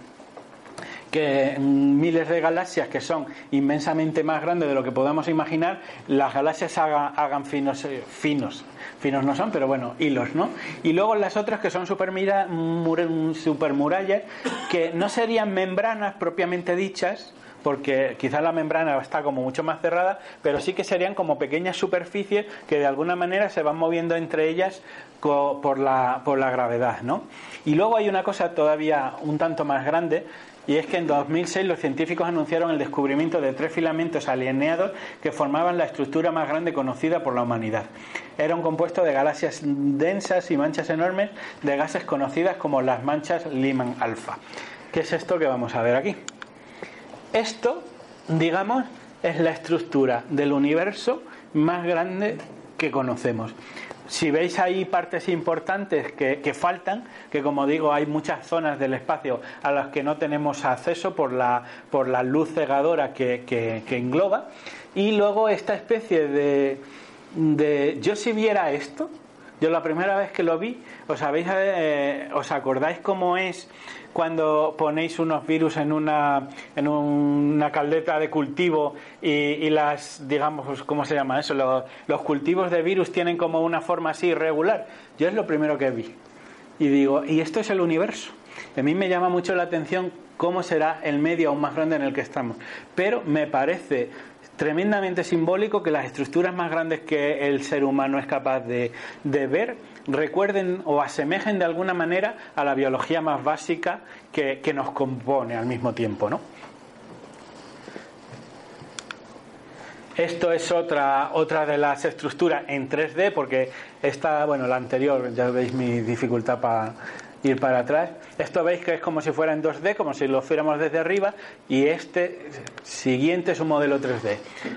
que miles de galaxias que son inmensamente más grandes de lo que podamos imaginar, las galaxias hagan, finos, eh, finos, finos no son, pero bueno, hilos, ¿no? Y luego las otras que son supermurallas, que no serían membranas propiamente dichas, porque quizás la membrana está como mucho más cerrada, pero sí que serían como pequeñas superficies que de alguna manera se van moviendo entre ellas por la, por la gravedad, ¿no? Y luego hay una cosa todavía un tanto más grande, y es que en 2006 los científicos anunciaron el descubrimiento de tres filamentos alineados que formaban la estructura más grande conocida por la humanidad. Era un compuesto de galaxias densas y manchas enormes de gases conocidas como las manchas Lyman alfa. ¿Qué es esto que vamos a ver aquí? Esto, digamos, es la estructura del universo más grande que conocemos. Si veis ahí partes importantes que, faltan, que como digo hay muchas zonas del espacio a las que no tenemos acceso por la, por la luz cegadora que, que engloba, y luego esta especie de, de... Yo si viera esto, yo la primera vez que lo vi, ¿os, habéis, eh, ¿os acordáis cómo es cuando ponéis unos virus en una, en una caldeta de cultivo y, las, digamos, ¿cómo se llama eso? Los, cultivos de virus tienen como una forma así irregular. Yo es lo primero que vi. Y digo, y esto es el universo. A mí me llama mucho la atención cómo será el medio aún más grande en el que estamos. Pero me parece tremendamente simbólico que las estructuras más grandes que el ser humano es capaz de, de ver recuerden o asemejen de alguna manera a la biología más básica que, nos compone al mismo tiempo, ¿no? Esto es otra, otra de las estructuras en 3D, porque esta, bueno, la anterior, ya veis mi dificultad para ir para atrás. Esto veis que es como si fuera en 2D, como si lo fuéramos desde arriba, y este siguiente es un modelo 3D.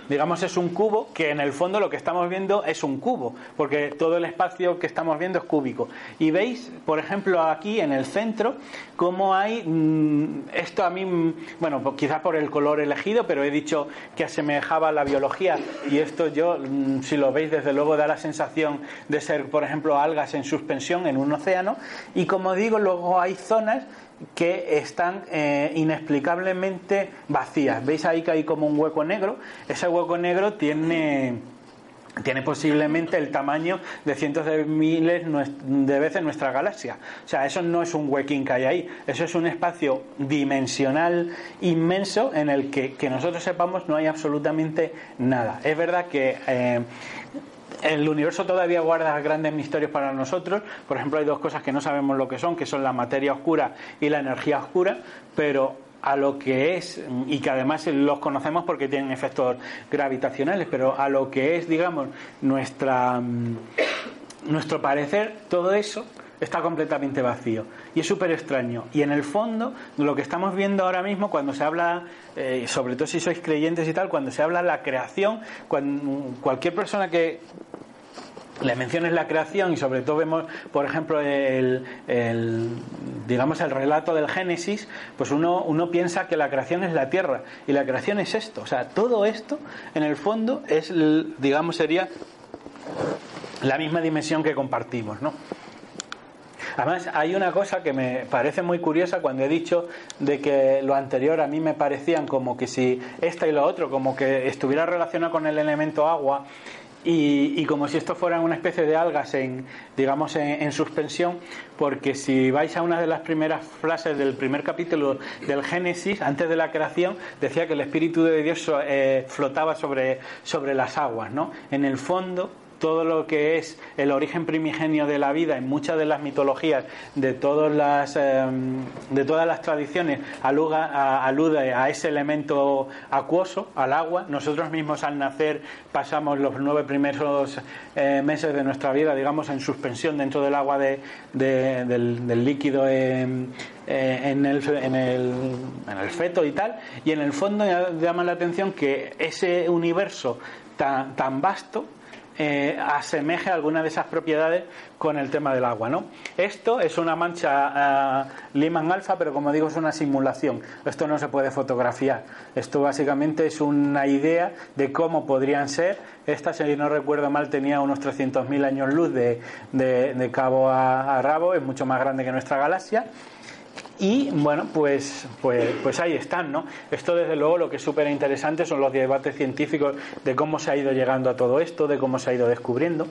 Digamos es un cubo que en el fondo lo que estamos viendo es un cubo, porque todo el espacio que estamos viendo es cúbico. Y veis, por ejemplo, aquí en el centro, cómo hay, mm, esto a mí, mm, bueno, pues quizás por el color elegido, pero he dicho que asemejaba a la biología, y esto yo, mm, si lo veis, desde luego da la sensación de ser, por ejemplo, algas en suspensión en un océano, y como digo, luego hay zonas que están eh, inexplicablemente vacías. ¿Veis ahí que hay como un hueco negro? Ese hueco negro tiene, tiene posiblemente el tamaño de cientos de miles de veces nuestra galaxia. O sea, eso no es un huequín que hay ahí, eso es un espacio dimensional inmenso en el que, que nosotros sepamos no hay absolutamente nada. Es verdad que eh, el universo todavía guarda grandes misterios para nosotros. Por ejemplo, hay dos cosas que no sabemos lo que son, que son la materia oscura y la energía oscura, pero a lo que es, y que además los conocemos porque tienen efectos gravitacionales, pero a lo que es, digamos, nuestra, mm, nuestro parecer, todo eso está completamente vacío. Y es súper extraño. Y en el fondo, lo que estamos viendo ahora mismo, cuando se habla, eh, sobre todo si sois creyentes y tal, cuando se habla de la creación, cualquier persona que le menciones la creación y sobre todo vemos, por ejemplo, el, digamos el relato del Génesis, pues uno, uno piensa que la creación es la tierra y la creación es esto. O sea, todo esto, en el fondo, es, digamos, sería la misma dimensión que compartimos, ¿no? Además, hay una cosa que me parece muy curiosa cuando he dicho de que lo anterior a mí me parecían como que si esta y lo otro, como que estuviera relacionado con el elemento agua y, como si esto fuera una especie de algas en, digamos, en, suspensión, porque si vais a una de las primeras frases del primer capítulo del Génesis, antes de la creación, decía que el Espíritu de Dios eh, flotaba sobre, sobre las aguas, ¿no? En el fondo, todo lo que es el origen primigenio de la vida en muchas de las mitologías de todas las em, de todas las tradiciones alude a ese elemento acuoso al agua. Nosotros mismos al nacer pasamos los nueve primeros eh, meses de nuestra vida digamos en suspensión dentro del agua de, del, líquido em, eh, en, el, en, el, en el feto y tal. Y en el fondo llama la atención que ese universo tan vasto eh, asemeje alguna de esas propiedades con el tema del agua. ¿no? Esto es una mancha uh, Lyman alfa, pero como digo, es una simulación. Esto no se puede fotografiar. Esto básicamente es una idea de cómo podrían ser. Esta, si no recuerdo mal, tenía unos 300.000 años luz de, de, cabo a, a rabo, es mucho más grande que nuestra galaxia y bueno, pues, pues, pues ahí están, ¿no? Esto desde luego lo que es súper interesante son los debates científicos de cómo se ha ido llegando a todo esto, de cómo se ha ido descubriendo.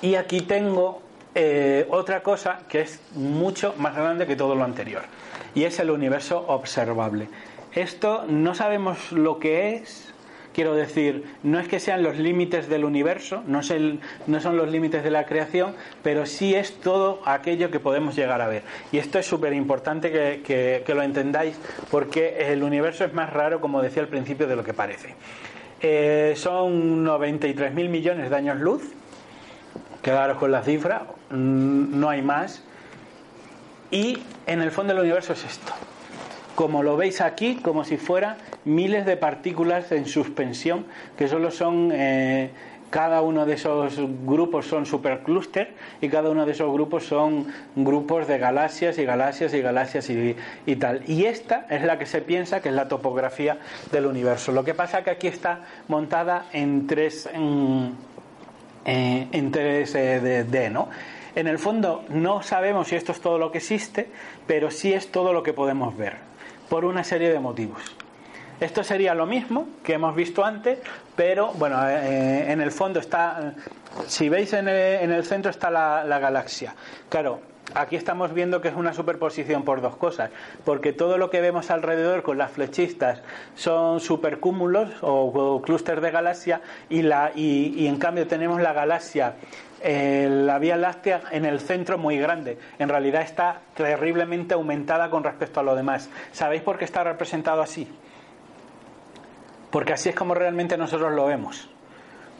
Y aquí tengo eh, otra cosa que es mucho más grande que todo lo anterior, y es el universo observable. Esto no sabemos lo que es, Quiero decir, no es que sean los límites del universo, no, son los límites de la creación, pero sí es todo aquello que podemos llegar a ver. Y esto es súper importante que, lo entendáis, porque el universo es más raro, como decía al principio, de lo que parece. Eh, son 93.000 millones de años luz. Quedaros con la cifra, mm, no hay más. Y en el fondo del universo es esto como lo veis aquí, como si fuera miles de partículas en suspensión, que solo son, eh, cada uno de esos grupos son supercluster y cada uno de esos grupos son grupos de galaxias y galaxias y galaxias y, tal. Y esta es la que se piensa que es la topografía del universo. Lo que pasa es que aquí está montada en tres, en, eh, tres eh, D, ¿no? En el fondo no sabemos si esto es todo lo que existe, pero sí es todo lo que podemos ver por una serie de motivos. Esto sería lo mismo que hemos visto antes, pero bueno, eh, en el fondo está, si veis en el, centro está la, la, galaxia. Claro, aquí estamos viendo que es una superposición por dos cosas, porque todo lo que vemos alrededor con las flechistas son supercúmulos o, clústeres de galaxia y, la, y en cambio tenemos la galaxia eh, la Vía Láctea en el centro muy grande. En realidad está terriblemente aumentada con respecto a lo demás. ¿Sabéis por qué está representado así? Porque así es como realmente nosotros lo vemos.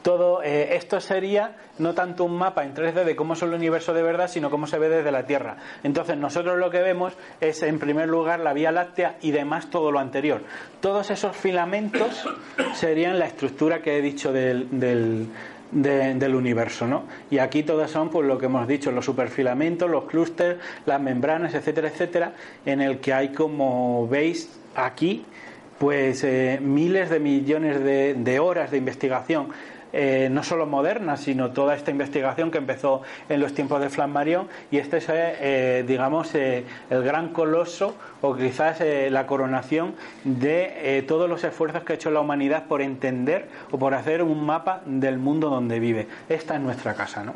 Todo eh, esto sería no tanto un mapa en 3D de cómo es el universo de verdad, sino cómo se ve desde la Tierra. Entonces nosotros lo que vemos es en primer lugar la Vía Láctea y demás todo lo anterior. Todos esos filamentos serían la estructura que he dicho del, del universo, ¿no? Y aquí todas son, pues lo que hemos dicho, los superfilamentos, los clústeres, las membranas, etcétera, etcétera, en el que hay, como veis aquí, pues eh, miles de millones de horas de investigación eh, no solo moderna, sino toda esta investigación que empezó en los tiempos de Flammarion y este es, eh, digamos, eh, el gran coloso o quizás la coronación de todos los esfuerzos que ha hecho la humanidad por entender o por hacer un mapa del mundo donde vive. Esta es nuestra casa, ¿no?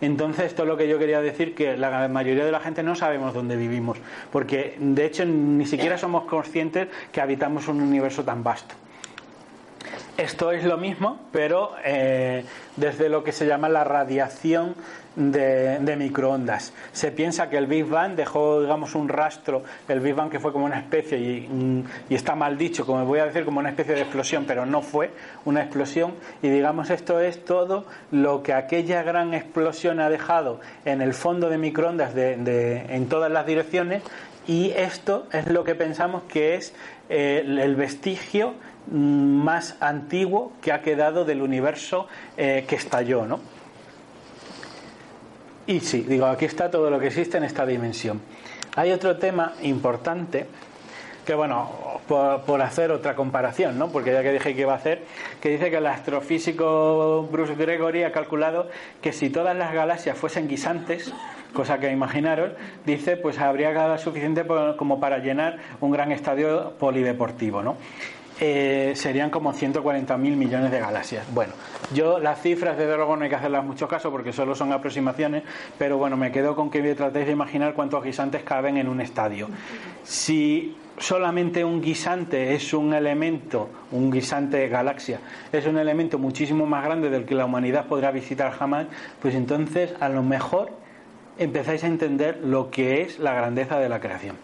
Entonces, esto es lo que yo quería decir, que la mayoría de la gente no sabemos dónde vivimos, porque de hecho ni siquiera somos conscientes que habitamos un universo tan vasto. Esto es lo mismo, pero eh, desde lo que se llama la radiación de, microondas. Se piensa que el Big Bang dejó, digamos, un rastro, el Big Bang que fue como una especie, y, y, está mal dicho, como voy a decir, como una especie de explosión, pero no fue una explosión. Y digamos, esto es todo lo que aquella gran explosión ha dejado en el fondo de microondas de, en todas las direcciones. Y esto es lo que pensamos que es eh, el vestigio más antiguo que ha quedado del universo eh, que estalló, ¿no? Y sí, digo, aquí está todo lo que existe en esta dimensión. Hay otro tema importante que, bueno, por, hacer otra comparación, ¿no? Porque ya que dije que iba a hacer, que dice que el astrofísico Bruce Gregory ha calculado que si todas las galaxias fuesen guisantes, cosa que imaginaros, dice, pues habría quedado suficiente como para llenar un gran estadio polideportivo, ¿no? Eh, serían como 140.000 millones de galaxias. Bueno, yo las cifras de luego no hay que hacerlas mucho caso porque solo son aproximaciones, pero bueno, me quedo con que tratéis de imaginar cuántos guisantes caben en un estadio. Si solamente un guisante es un elemento, un guisante galaxia, es un elemento muchísimo más grande del que la humanidad podrá visitar jamás, pues entonces a lo mejor empezáis a entender lo que es la grandeza de la creación.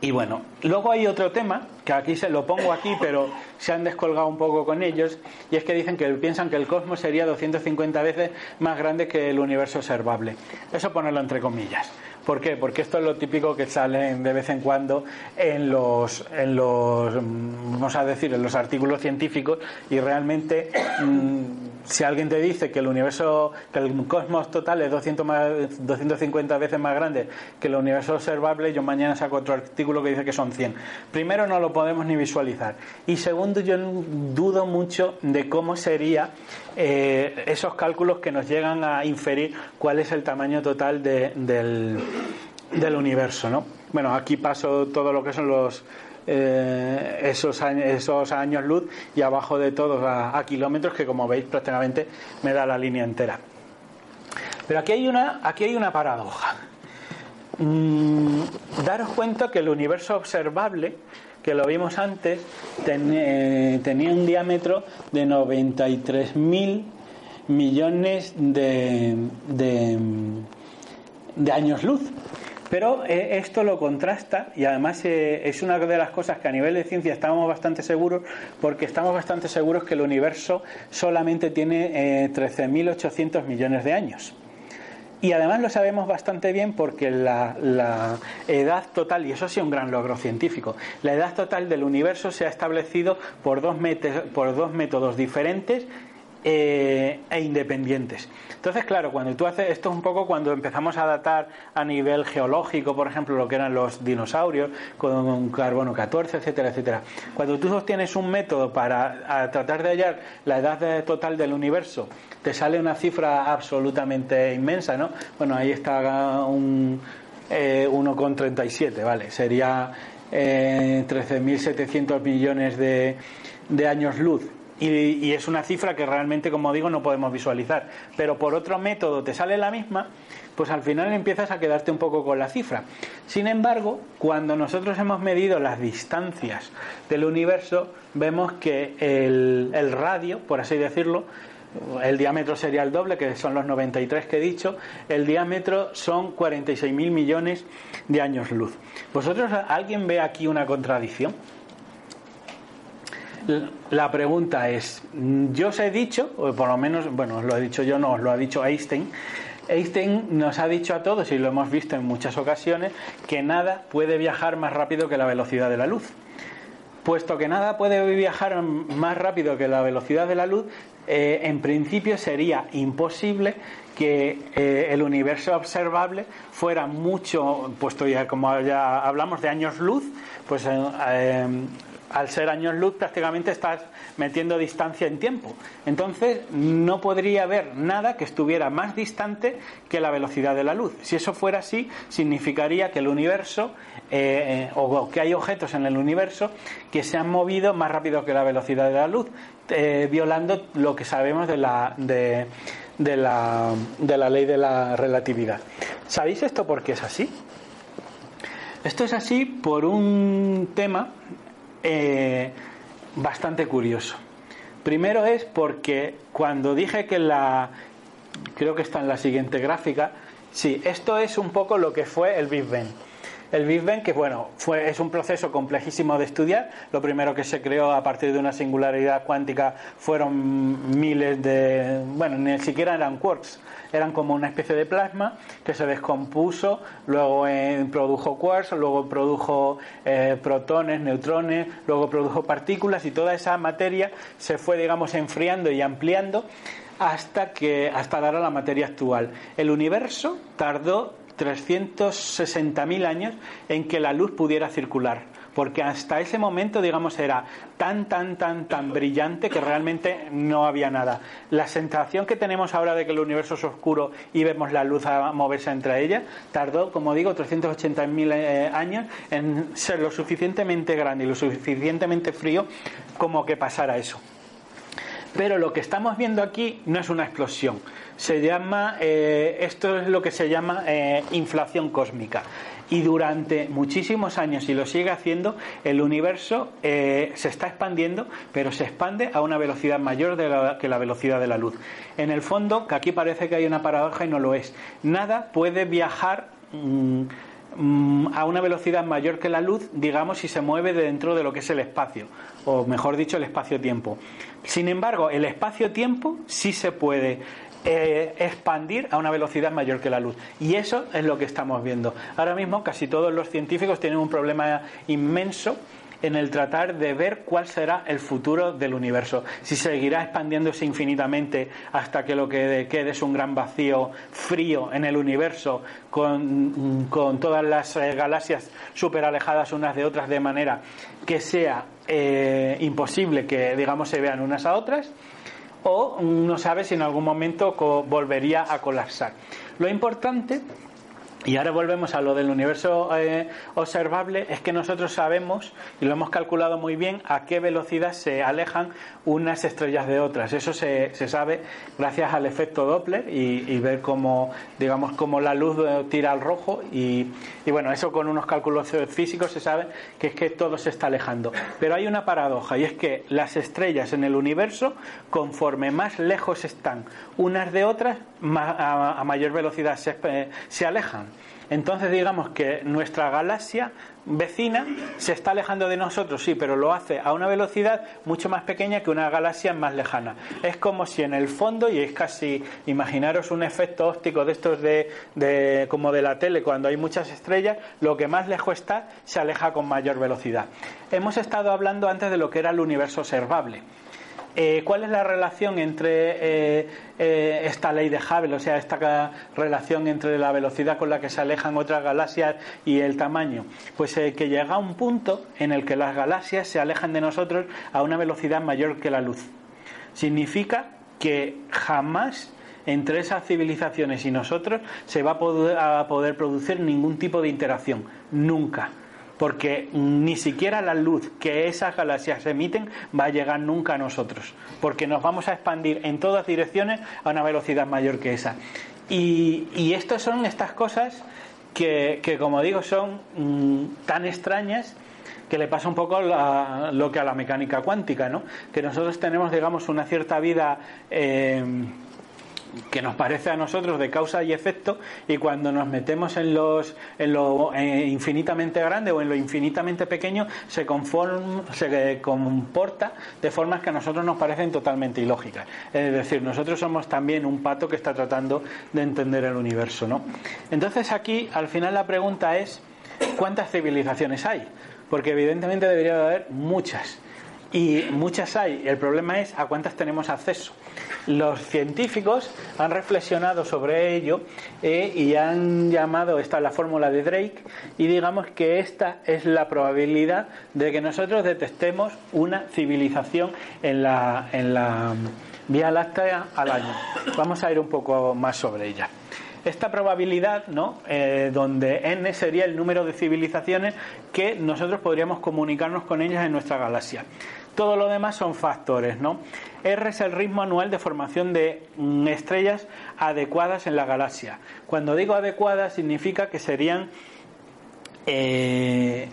Y bueno, luego hay otro tema, que aquí se lo pongo aquí, pero se han descolgado un poco con ellos, y es que dicen que piensan que el cosmos sería 250 veces más grande que el universo observable. Eso ponerlo entre comillas. ¿Por qué? Porque esto es lo típico que sale de vez en cuando en los, en los vamos a decir, en los artículos científicos y realmente mm, si alguien te dice que el universo, que el cosmos total es 200 más, 250 veces más grande que el universo observable, yo mañana saco otro artículo que dice que son 100. Primero no lo podemos ni visualizar y segundo yo dudo mucho de cómo sería eh, esos cálculos que nos llegan a inferir cuál es el tamaño total del, universo, ¿no? Bueno, aquí paso todo lo que son los eh, esos, años, esos años luz y abajo de todos a, kilómetros que como veis prácticamente me da la línea entera. Pero aquí hay una, aquí hay una paradoja. Mm, daros cuenta que el universo observable que lo vimos antes, eh, tenía un diámetro de 93.000 millones de, de años luz. Pero eh, esto lo contrasta y además eh, es una de las cosas que a nivel de ciencia estamos bastante seguros porque estamos bastante seguros que el universo solamente tiene 13.800 eh, millones de años. Y además lo sabemos bastante bien porque la, edad total, y eso ha sido un gran logro científico, la edad total del universo se ha establecido por dos, por dos métodos diferentes e independientes. Entonces, claro, cuando tú haces esto es un poco cuando empezamos a datar a nivel geológico, por ejemplo, lo que eran los dinosaurios con carbono 14, etcétera, etcétera. Cuando tú obtienes un método para tratar de hallar la edad total del universo, te sale una cifra absolutamente inmensa, ¿no? Bueno, ahí está un eh, 1,37, ¿vale? Sería eh, 13.700 millones de, de años luz y, es una cifra que realmente, como digo, no podemos visualizar. Pero por otro método te sale la misma, pues al final empiezas a quedarte un poco con la cifra. Sin embargo, cuando nosotros hemos medido las distancias del universo, vemos que el, el radio, por así decirlo, el diámetro sería el doble, que son los 93 que he dicho, el diámetro son 46.000 millones de años luz. ¿Vosotros, alguien ve aquí una contradicción? La pregunta es, yo os he dicho, o por lo menos, bueno, lo he dicho yo, no, lo ha dicho Einstein, Einstein nos ha dicho a todos, y lo hemos visto en muchas ocasiones, que nada puede viajar más rápido que la velocidad de la luz. Puesto que nada puede viajar más rápido que la velocidad de la luz, eh, en principio sería imposible que eh, el universo observable fuera mucho, puesto ya como ya hablamos de años luz, pues eh, al ser años luz prácticamente estás metiendo distancia en tiempo. Entonces no podría haber nada que estuviera más distante que la velocidad de la luz. Si eso fuera así, significaría que el universo eh, o que hay objetos en el universo que se han movido más rápido que la velocidad de la luz, eh, violando lo que sabemos de la, de, la, de la ley de la relatividad. ¿Sabéis esto por qué es así? Esto es así por un tema eh, bastante curioso. Primero es porque cuando dije que la, creo que está en la siguiente gráfica, sí, esto es un poco lo que fue el Big Bang. El Big Bang, que bueno, fue, es un proceso complejísimo de estudiar. Lo primero que se creó a partir de una singularidad cuántica fueron miles de, bueno, ni siquiera eran quarks, eran como una especie de plasma que se descompuso, luego eh, produjo quarks, luego produjo eh, protones, neutrones, luego produjo partículas y toda esa materia se fue, digamos, enfriando y ampliando hasta que hasta dar a la materia actual. El universo tardó 360.000 años en que la luz pudiera circular, porque hasta ese momento, digamos, era tan, tan, tan, tan brillante que realmente no había nada. La sensación que tenemos ahora de que el universo es oscuro y vemos la luz a moverse entre ellas, tardó, como digo, 380.000 eh, años en ser lo suficientemente grande y lo suficientemente frío como que pasara eso. Pero lo que estamos viendo aquí no es una explosión. Se llama, eh, esto es lo que se llama eh, inflación cósmica. Y durante muchísimos años, y lo sigue haciendo, el universo eh, se está expandiendo, pero se expande a una velocidad mayor que la velocidad de la luz. En el fondo, que aquí parece que hay una paradoja y no lo es, nada puede viajar. Mm, mm, a una velocidad mayor que la luz, digamos, si se mueve dentro de lo que es el espacio, o mejor dicho, el espacio-tiempo. Sin embargo, el espacio-tiempo sí se puede eh, expandir a una velocidad mayor que la luz. Y eso es lo que estamos viendo. Ahora mismo casi todos los científicos tienen un problema inmenso en el tratar de ver cuál será el futuro del universo. Si seguirá expandiéndose infinitamente hasta que lo que quede es un gran vacío frío en el universo con, todas las eh, galaxias súper alejadas unas de otras de manera que sea eh, imposible que digamos se vean unas a otras o no sabe si en algún momento volvería a colapsar. Lo importante y ahora volvemos a lo del universo eh, observable, es que nosotros sabemos, y lo hemos calculado muy bien, a qué velocidad se alejan unas estrellas de otras. Eso se, se sabe gracias al efecto Doppler y, ver cómo, digamos, cómo la luz tira al rojo. Y, y, bueno, eso con unos cálculos físicos se sabe que es que todo se está alejando. Pero hay una paradoja y es que las estrellas en el universo, conforme más lejos están unas de otras, a, mayor velocidad se, eh, se alejan. Entonces digamos que nuestra galaxia vecina se está alejando de nosotros, sí, pero lo hace a una velocidad mucho más pequeña que una galaxia más lejana. Es como si en el fondo, y es casi, imaginaros un efecto óptico de estos de, como de la tele, cuando hay muchas estrellas, lo que más lejos está se aleja con mayor velocidad. Hemos estado hablando antes de lo que era el universo observable. Eh, ¿Cuál es la relación entre eh, eh, esta ley de Hubble, o sea, esta relación entre la velocidad con la que se alejan otras galaxias y el tamaño? Pues que llega a un punto en el que las galaxias se alejan de nosotros a una velocidad mayor que la luz. Significa que jamás entre esas civilizaciones y nosotros se va a poder producir ningún tipo de interacción. Nunca porque ni siquiera la luz que esas galaxias emiten va a llegar nunca a nosotros, porque nos vamos a expandir en todas direcciones a una velocidad mayor que esa. Y, y estas son estas cosas que, como digo, son mm, tan extrañas que le pasa un poco lo que a la mecánica cuántica, ¿no? Que nosotros tenemos, digamos, una cierta vida. Eh, que nos parece a nosotros de causa y efecto y cuando nos metemos en los en lo eh, infinitamente grande o en lo infinitamente pequeño se conforma, se comporta de formas que a nosotros nos parecen totalmente ilógicas es decir nosotros somos también un pato que está tratando de entender el universo no entonces aquí al final la pregunta es cuántas civilizaciones hay porque evidentemente debería haber muchas y muchas hay. El problema es a cuántas tenemos acceso. Los científicos han reflexionado sobre ello eh, y han llamado esta la fórmula de Drake y digamos que esta es la probabilidad de que nosotros detectemos una civilización en la, en la Vía Láctea al año. Vamos a ir un poco más sobre ella esta probabilidad, ¿no? Eh, donde n sería el número de civilizaciones que nosotros podríamos comunicarnos con ellas en nuestra galaxia. Todo lo demás son factores, ¿no? R es el ritmo anual de formación de mm, estrellas adecuadas en la galaxia. Cuando digo adecuadas significa que serían eh,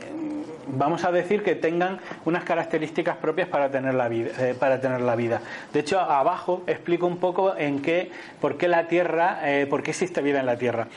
vamos a decir que tengan unas características propias para tener la vida, eh, para tener la vida. De hecho, abajo explico un poco en qué, por qué la Tierra, eh, por qué existe vida en la Tierra.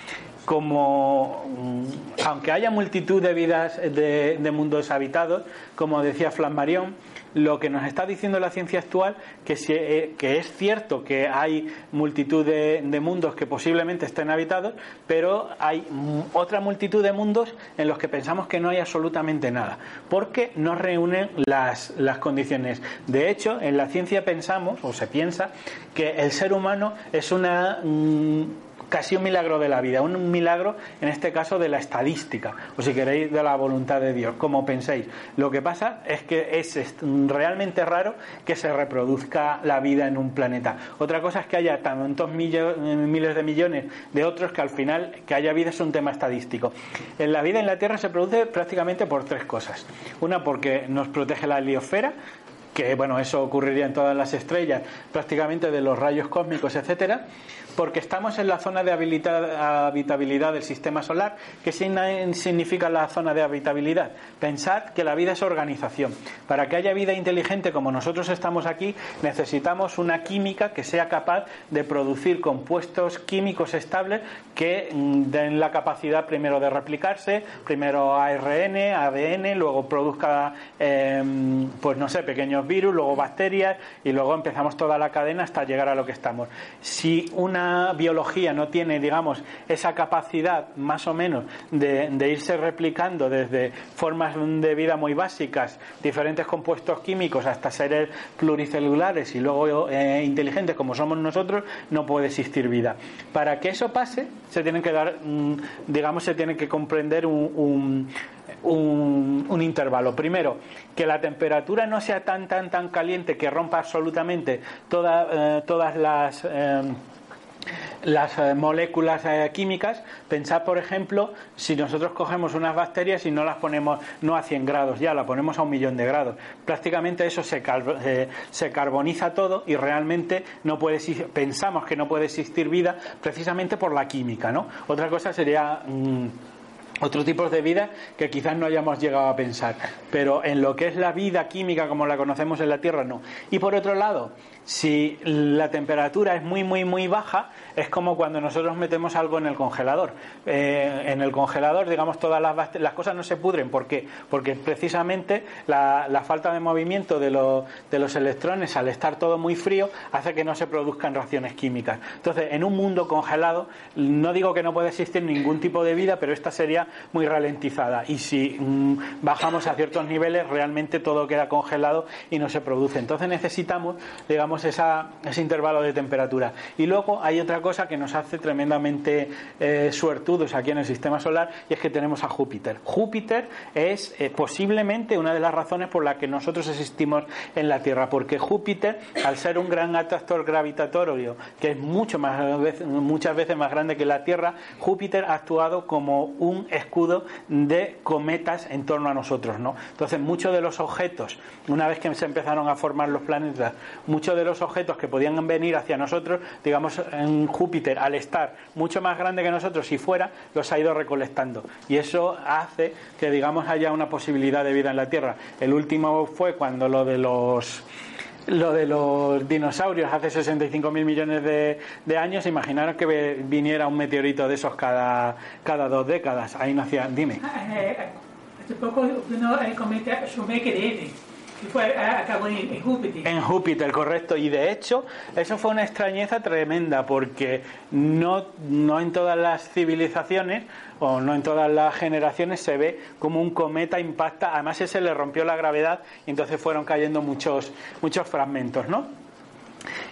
Como, mm, aunque haya multitud de vidas de, de mundos habitados, como decía Flammarion, lo que nos está diciendo la ciencia actual que, eh, que es cierto que hay multitud de, mundos que posiblemente estén habitados, pero hay otra multitud de mundos en los que pensamos que no hay absolutamente nada, porque no reúnen las, las condiciones. De hecho, en la ciencia pensamos, o se piensa, que el ser humano es una... Mm, casi un milagro de la vida, un milagro en este caso de la estadística, o si queréis de la voluntad de Dios, como penséis. Lo que pasa es que es realmente raro que se reproduzca la vida en un planeta. Otra cosa es que haya tantos miles de millones de otros que al final que haya vida es un tema estadístico. En la vida en la Tierra se produce prácticamente por tres cosas. Una porque nos protege la heliosfera, que bueno, eso ocurriría en todas las estrellas, prácticamente de los rayos cósmicos, etcétera porque estamos en la zona de habitabilidad del sistema solar. ¿Qué significa la zona de habitabilidad? Pensad que la vida es organización. Para que haya vida inteligente como nosotros estamos aquí, necesitamos una química que sea capaz de producir compuestos químicos estables que mm, den la capacidad primero de replicarse, primero ARN, ADN, luego produzca, em, pues no sé, pequeños virus, luego bacterias y luego empezamos toda la cadena hasta llegar a lo que estamos. Si una biología no tiene, digamos, esa capacidad más o menos de, irse replicando desde formas de vida muy básicas, diferentes compuestos químicos, hasta seres pluricelulares y luego eh, inteligentes como somos nosotros, no puede existir vida. Para que eso pase, se tienen que dar, mm, digamos, se tiene que comprender un, un, intervalo. Primero, que la temperatura no sea tan, tan, tan caliente que rompa absolutamente toda, eh, todas las. Eh, las eh, moléculas eh, químicas, pensad por ejemplo si nosotros cogemos unas bacterias y no las ponemos no a 100 grados ya, la ponemos a un millón de grados, prácticamente eso se, eh, se carboniza todo y realmente no puede pensamos que no puede existir vida precisamente por la química, ¿no? Otra cosa sería mm, otros tipos de vida que quizás no hayamos llegado a pensar, pero en lo que es la vida química como la conocemos en la Tierra no. Y por otro lado, si la temperatura es muy, muy, muy baja, es como cuando nosotros metemos algo en el congelador. Eh, en el congelador, digamos, todas las, las, cosas no se pudren. ¿Por qué? Porque precisamente la, falta de movimiento de, de, los electrones al estar todo muy frío hace que no se produzcan reacciones químicas. Entonces, en un mundo congelado, no digo que no pueda existir ningún tipo de vida, pero esta sería muy ralentizada. Y si mm, bajamos a ciertos niveles, realmente todo queda congelado y no se produce. Entonces necesitamos, digamos, ese intervalo de temperatura. Y luego hay otra cosa que nos hace tremendamente eh, suertudos aquí en el sistema solar y es que tenemos a Júpiter. Júpiter es eh, posiblemente una de las razones por las que nosotros existimos en la Tierra, porque Júpiter, al ser un gran atractor gravitatorio, que es mucho más, muchas veces más grande que la Tierra, Júpiter ha actuado como un escudo de cometas en torno a nosotros. ¿no? Entonces, muchos de los objetos, una vez que se empezaron a formar los planetas, muchos de objetos que podían venir hacia nosotros, digamos, en Júpiter, al estar mucho más grande que nosotros, si fuera, los ha ido recolectando. Y eso hace que, digamos, haya una posibilidad de vida en la Tierra. El último fue cuando lo de los lo de los dinosaurios hace 65.000 millones de, años, imaginaros que viniera un meteorito de esos cada, cada dos décadas. Ahí no hacía. Dime. Eh, hace poco vino el Júpiter. En Júpiter, correcto. Y de hecho, eso fue una extrañeza tremenda porque no, no en todas las civilizaciones o no en todas las generaciones se ve como un cometa impacta. Además, ese le rompió la gravedad y entonces fueron cayendo muchos, muchos fragmentos, ¿no?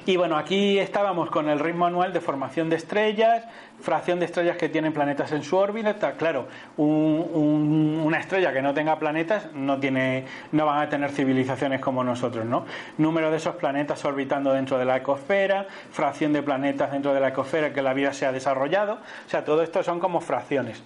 Y bueno, aquí estábamos con el ritmo anual de formación de estrellas, fracción de estrellas que tienen planetas en su órbita. Claro, una estrella que no tenga planetas no, tiene, no van a tener civilizaciones como nosotros, ¿no? Número de esos planetas orbitando dentro de la ecosfera, fracción de planetas dentro de la ecosfera que la vida se ha desarrollado. O sea, todo esto son como fracciones.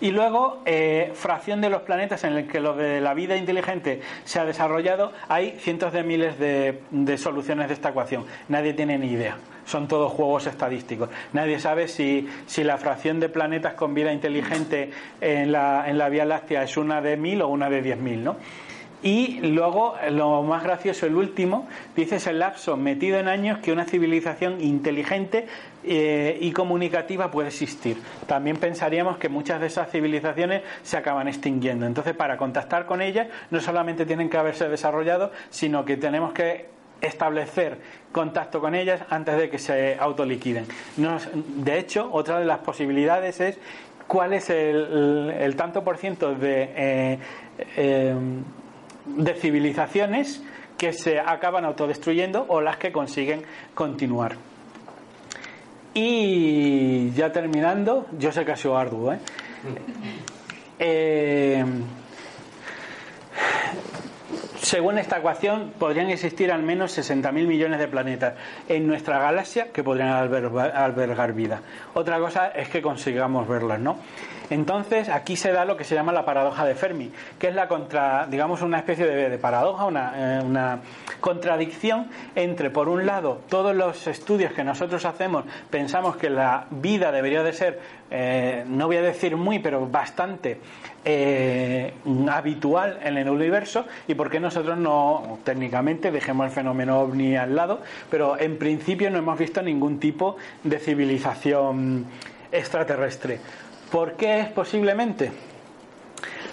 Y luego, eh, fracción de los planetas en el que lo de la vida inteligente se ha desarrollado, hay cientos de miles de, soluciones de esta ecuación. Nadie tiene ni idea. Son todos juegos estadísticos. Nadie sabe si, si la fracción de planetas con vida inteligente en la, en la Vía Láctea es una de mil o una de diez mil, ¿no? Y luego, lo más gracioso, el último, dice es el lapso metido en años que una civilización inteligente eh, y comunicativa puede existir. También pensaríamos que muchas de esas civilizaciones se acaban extinguiendo. Entonces, para contactar con ellas, no solamente tienen que haberse desarrollado, sino que tenemos que establecer contacto con ellas antes de que se autoliquiden. de hecho, otra de las posibilidades es cuál es el, tanto por ciento eh, eh, de civilizaciones que se acaban autodestruyendo o las que consiguen continuar. Y ya terminando, yo sé que ha sido arduo, ¿eh? eh según esta ecuación, podrían existir al menos 60.000 millones de planetas en nuestra galaxia que podrían albergar vida. Otra cosa es que consigamos verlas, ¿no? Entonces, aquí se da lo que se llama la paradoja de Fermi, que es la contra, digamos, una especie de, paradoja, una, eh, una, contradicción entre, por un lado, todos los estudios que nosotros hacemos, pensamos que la vida debería de ser, eh, no voy a decir muy, pero bastante eh, habitual en el universo, y por qué nosotros no, técnicamente, dejemos el fenómeno ovni al lado, pero en principio no hemos visto ningún tipo de civilización extraterrestre. ¿Por qué es posiblemente?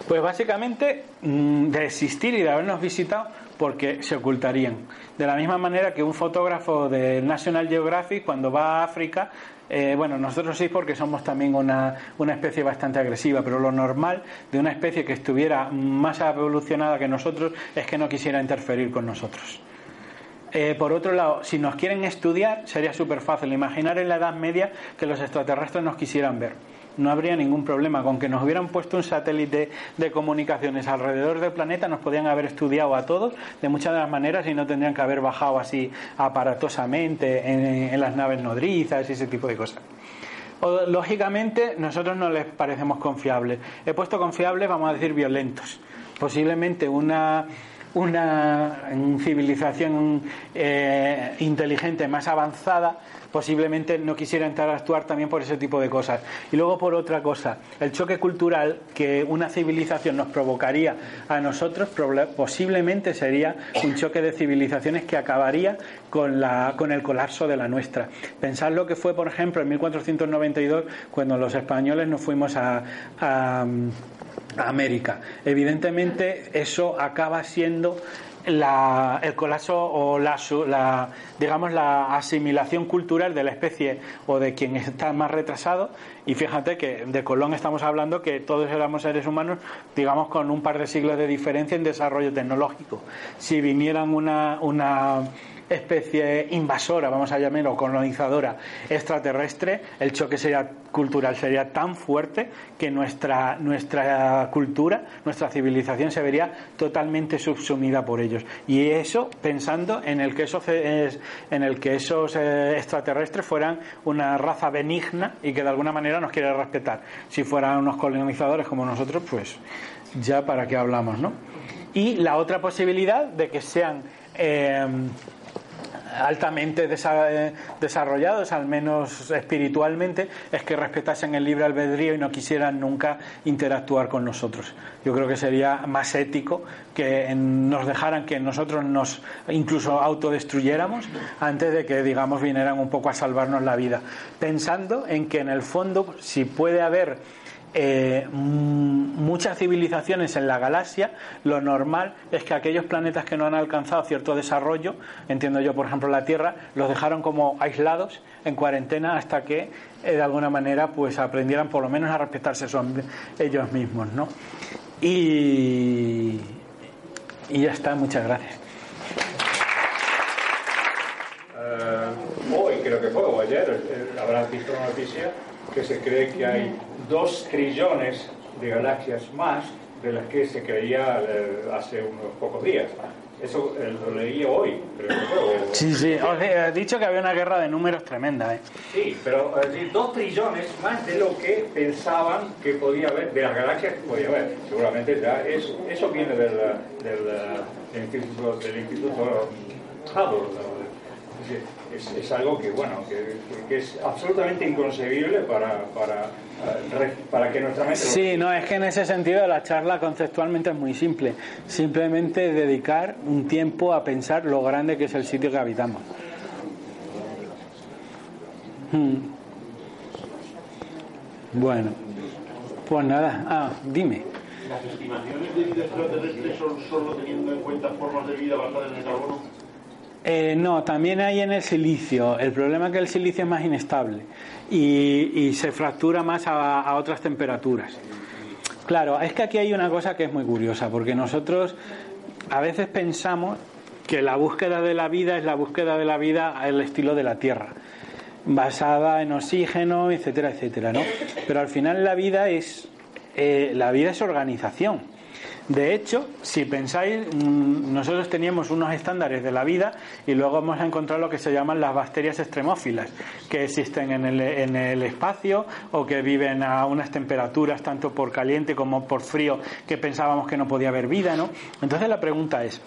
Pues básicamente mm, de existir y de habernos visitado porque se ocultarían. De la misma manera que un fotógrafo de National Geographic cuando va a África, eh, bueno, nosotros sí porque somos también una, una, especie bastante agresiva, pero lo normal de una especie que estuviera más evolucionada que nosotros es que no quisiera interferir con nosotros. Eh, por otro lado, si nos quieren estudiar, sería súper fácil imaginar en la Edad Media que los extraterrestres nos quisieran ver no habría ningún problema. Con que nos hubieran puesto un satélite de comunicaciones alrededor del planeta, nos podían haber estudiado a todos de muchas de las maneras y no tendrían que haber bajado así aparatosamente en, las naves nodrizas y ese tipo de cosas. lógicamente, nosotros no les parecemos confiables. He puesto confiables, vamos a decir, violentos. Posiblemente una una civilización eh, inteligente más avanzada posiblemente no quisiera entrar a actuar también por ese tipo de cosas. Y luego por otra cosa, el choque cultural que una civilización nos provocaría a nosotros posiblemente sería un choque de civilizaciones que acabaría con, la, con el colapso de la nuestra. Pensad lo que fue, por ejemplo, en 1492, cuando los españoles nos fuimos a América. Evidentemente eso acaba siendo el colapso o la, digamos la asimilación cultural de la especie o de quien está más retrasado y fíjate que de Colón estamos hablando que todos éramos seres humanos digamos con un par de siglos de diferencia en desarrollo tecnológico si vinieran una, una especie invasora, vamos a llamarlo, colonizadora extraterrestre, el choque sería cultural sería tan fuerte que nuestra, nuestra cultura, nuestra civilización se vería totalmente subsumida por ellos. Y eso pensando en el que esos, en el que esos eh, extraterrestres fueran una raza benigna y que de alguna manera nos quiere respetar. Si fueran unos colonizadores como nosotros, pues ya para qué hablamos, ¿no? Y la otra posibilidad de que sean eh, altamente desarrollados, al menos espiritualmente, es que respetasen el libre albedrío y no quisieran nunca interactuar con nosotros. Yo creo que sería más ético que nos dejaran que nosotros nos incluso autodestruyéramos antes de que, digamos, vinieran un poco a salvarnos la vida. Pensando en que en el fondo, si puede haber eh, muchas civilizaciones en la galaxia, lo normal es que aquellos planetas que no han alcanzado cierto desarrollo, entiendo yo, por ejemplo, la Tierra, los dejaron como aislados en cuarentena hasta que eh, de alguna manera pues aprendieran por lo menos a respetarse ellos mismos, ¿no? Y, y ya está, muchas gracias. Eh, hoy creo que fue, o ayer, habrás visto una noticia que se cree que hay dos trillones de galaxias más de las que se creía eh, hace unos pocos días. Eso eh, lo leí hoy. sí, sí, os he dicho que había una guerra de números tremenda. ¿eh? Sí, pero dos trillones más de lo que pensaban que podía haber, de las galaxias que podía haber. Seguramente ya eso, eso viene del, del, instituto, del instituto Hubble es, algo que, bueno, que, es absolutamente inconcebible para, para, eh, para que nuestra mente... Sí, no, es que en ese sentido la charla conceptualmente es muy simple. Simplemente dedicar un tiempo a pensar lo grande que es el sitio que habitamos. Hmm. Bueno, pues nada, ah, dime. ¿Las estimaciones de vida extraterrestre son solo teniendo en cuenta formas de vida basadas en el carbono? Eh, no, también hay en el silicio. El problema es que el silicio es más inestable y, se fractura más a, otras temperaturas. Claro, es que aquí hay una cosa que es muy curiosa, porque nosotros a veces pensamos que la búsqueda de la vida es la búsqueda de la vida al estilo de la Tierra, basada en oxígeno, etcétera, etcétera, ¿no? Pero al final la vida es eh, la vida es organización. De hecho, si pensáis, mm, nosotros teníamos unos estándares de la vida y luego hemos encontrado lo que se llaman las bacterias extremófilas, que existen en el, en el espacio o que viven a unas temperaturas, tanto por caliente como por frío, que pensábamos que no podía haber vida, ¿no? Entonces la pregunta es,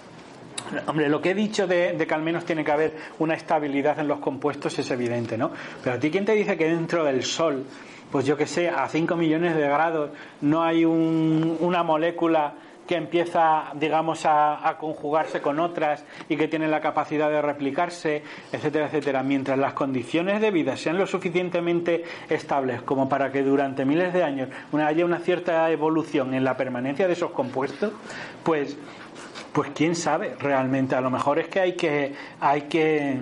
Hombre, lo que he dicho de, que al menos tiene que haber una estabilidad en los compuestos es evidente, ¿no? Pero a ti, ¿quién te dice que dentro del Sol, pues yo que sé, a 5 millones de grados no hay un, una molécula que empieza, digamos, a, conjugarse con otras y que tienen la capacidad de replicarse, etcétera, etcétera. Mientras las condiciones de vida sean lo suficientemente estables como para que durante miles de años haya una cierta evolución en la permanencia de esos compuestos, pues, pues quién sabe realmente. A lo mejor es que hay que, hay que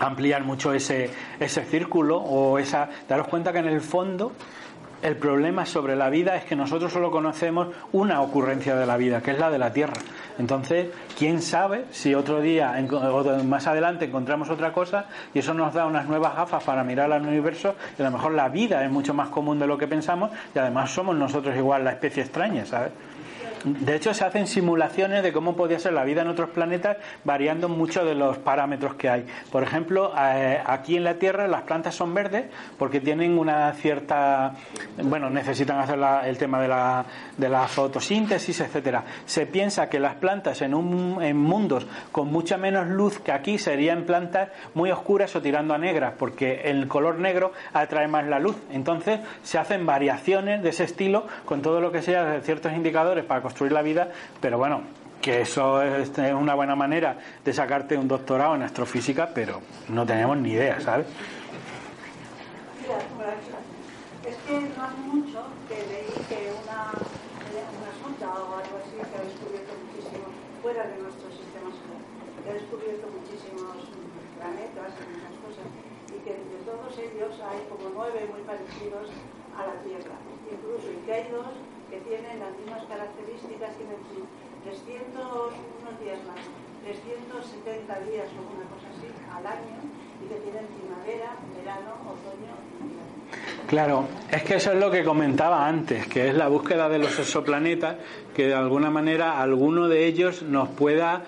ampliar mucho ese, ese círculo o esa. Daros cuenta que en el fondo el problema sobre la vida es que nosotros solo conocemos una ocurrencia de la vida, que es la de la Tierra. Entonces, quién sabe si otro día más adelante encontramos otra cosa y eso nos da unas nuevas gafas para mirar al universo y a lo mejor la vida es mucho más común de lo que pensamos y además somos nosotros igual la especie extraña, ¿sabes? De hecho, se hacen simulaciones de cómo podría ser la vida en otros planetas variando mucho de los parámetros que hay. Por ejemplo, eh, aquí en la Tierra las plantas son verdes porque tienen una cierta. Bueno, necesitan hacer el tema de la, de la fotosíntesis, etcétera. Se piensa que las plantas en, un, en mundos con mucha menos luz que aquí serían plantas muy oscuras o tirando a negras porque el color negro atrae más la luz. Entonces, se hacen variaciones de ese estilo con todo lo que sea ciertos indicadores para construir la vida, pero bueno, que eso es una buena manera de sacarte un doctorado en astrofísica, pero no tenemos ni idea, ¿sabes? Mira, es que no hace mucho que leí que una, una sonda o algo así que ha descubierto muchísimo, fuera de nuestro sistema solar, que ha descubierto muchísimos planetas y muchas cosas, y que de todos ellos hay como nueve muy parecidos a la Tierra, incluso, y que hay dos que tienen las mismas características, tienen 300, unos días más, 370 días o una cosa así al año y que tienen primavera, verano, otoño y invierno. Claro, es que eso es lo que comentaba antes, que es la búsqueda de los exoplanetas, que de alguna manera alguno de ellos nos pueda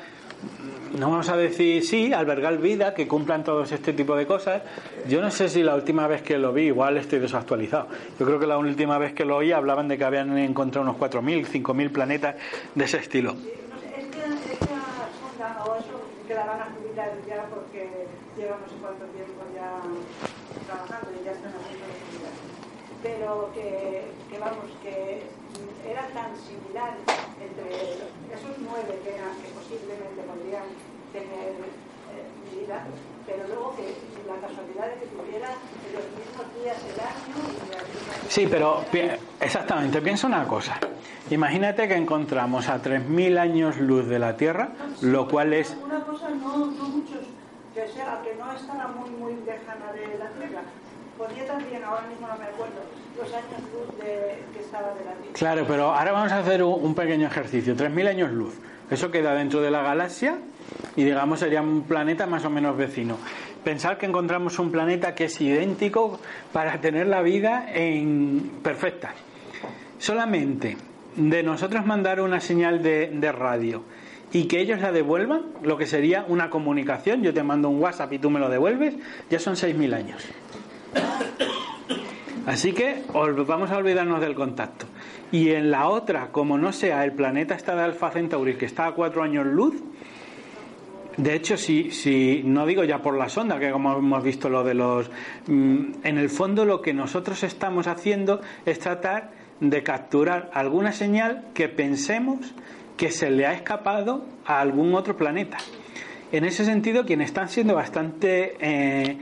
no vamos a decir sí, albergar vida, que cumplan todos este tipo de cosas. Yo no sé si la última vez que lo vi, igual estoy desactualizado. Yo creo que la última vez que lo oí hablaban de que habían encontrado unos 4.000, 5.000 planetas de ese estilo. Es que esta sonda o eso que la van a jubilar ya porque lleva no sé cuánto tiempo ya trabajando y ya están haciendo la jubilar. Pero que, que vamos, que era tan similar entre esos nueve que, eran, que posiblemente podrían tener eh, vida, pero luego que la casualidad de que tuviera los mismos días del año y las mismas... Sí, pero exactamente, piensa una cosa. Imagínate que encontramos a 3.000 años luz de la Tierra, lo cual es... Una cosa, no, no muchos, que sea, que no estará muy, muy lejana de la Tierra. Podría también, ahora mismo no me acuerdo, los años luz de, que estaba de la Tierra. Claro, pero ahora vamos a hacer un, un pequeño ejercicio. 3.000 años luz. Eso queda dentro de la galaxia y digamos sería un planeta más o menos vecino. Pensar que encontramos un planeta que es idéntico para tener la vida en perfecta. Solamente de nosotros mandar una señal de, de radio y que ellos la devuelvan, lo que sería una comunicación, yo te mando un WhatsApp y tú me lo devuelves, ya son 6.000 años. Así que vamos a olvidarnos del contacto. Y en la otra, como no sea el planeta está de Alfa Centauri, que está a cuatro años luz, de hecho, si, si no digo ya por la sonda, que como hemos visto lo de los... Mm, en el fondo lo que nosotros estamos haciendo es tratar de capturar alguna señal que pensemos que se le ha escapado a algún otro planeta. En ese sentido, quienes están siendo bastante eh,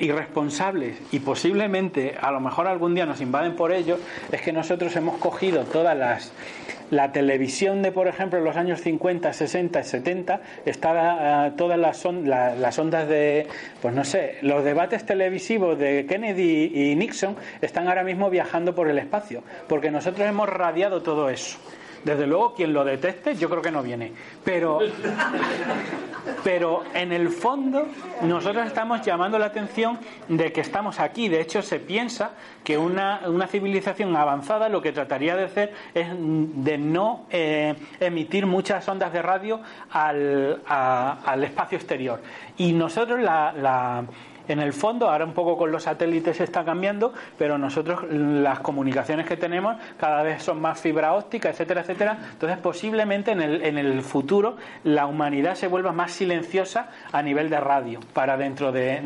irresponsables y posiblemente a lo mejor algún día nos invaden por ello, es que nosotros hemos cogido todas las la televisión de, por ejemplo, los años 50, 60 y 70, está uh, todas las, las ondas de, pues no sé, los debates televisivos de Kennedy y Nixon están ahora mismo viajando por el espacio, porque nosotros hemos radiado todo eso. Desde luego, quien lo deteste, yo creo que no viene. Pero, pero en el fondo, nosotros estamos llamando la atención de que estamos aquí. De hecho, se piensa que una, una civilización avanzada lo que trataría de hacer es de no eh, emitir muchas ondas de radio al, al espacio exterior. Y nosotros la en el fondo, ahora un poco con los satélites se está cambiando, pero nosotros las comunicaciones que tenemos cada vez son más fibra óptica, etcétera, etcétera. Entonces, posiblemente en el, en el futuro la humanidad se vuelva más silenciosa a nivel de radio para dentro de,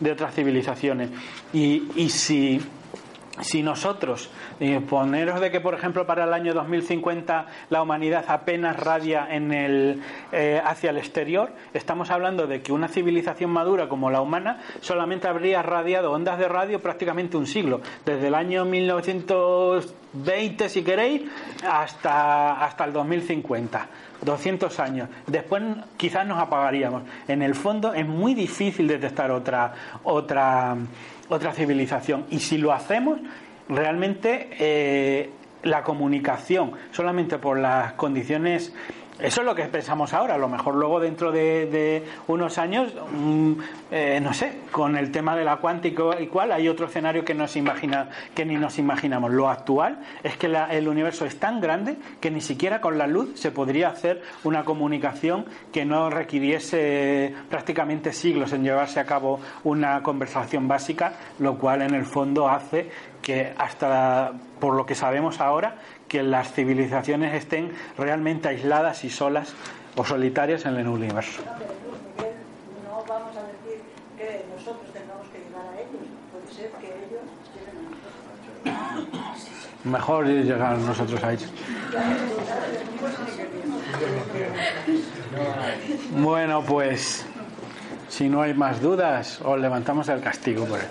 de, otras civilizaciones. Y, y si si nosotros eh, poneros de que por ejemplo para el año 2050 la humanidad apenas radia en el, eh, hacia el exterior estamos hablando de que una civilización madura como la humana solamente habría radiado ondas de radio prácticamente un siglo desde el año 1920 si queréis hasta, hasta el 2050 200 años. Después quizás nos apagaríamos. En el fondo es muy difícil detectar otra otra otra civilización. Y si lo hacemos, realmente eh, la comunicación, solamente por las condiciones Eso es lo que pensamos ahora. A lo mejor luego dentro de, de unos años, mm, eh, no sé, con el tema de la cuántica y cual, hay otro escenario que, nos imagina, que ni nos imaginamos. Lo actual es que la- el universo es tan grande que ni siquiera con la luz se podría hacer una comunicación que no requiriese prácticamente siglos en llevarse a cabo una conversación básica, lo cual en el fondo hace que hasta por lo que sabemos ahora que las civilizaciones estén realmente aisladas y solas o solitarias en el universo. No, pero Luz, Miguel, no vamos a decir que nosotros tengamos que llegar a ellos. Puede ser que ellos lleguen a nosotros. Mejor llegar nosotros a ellos. Bueno, pues si no hay más dudas, os levantamos el castigo por él.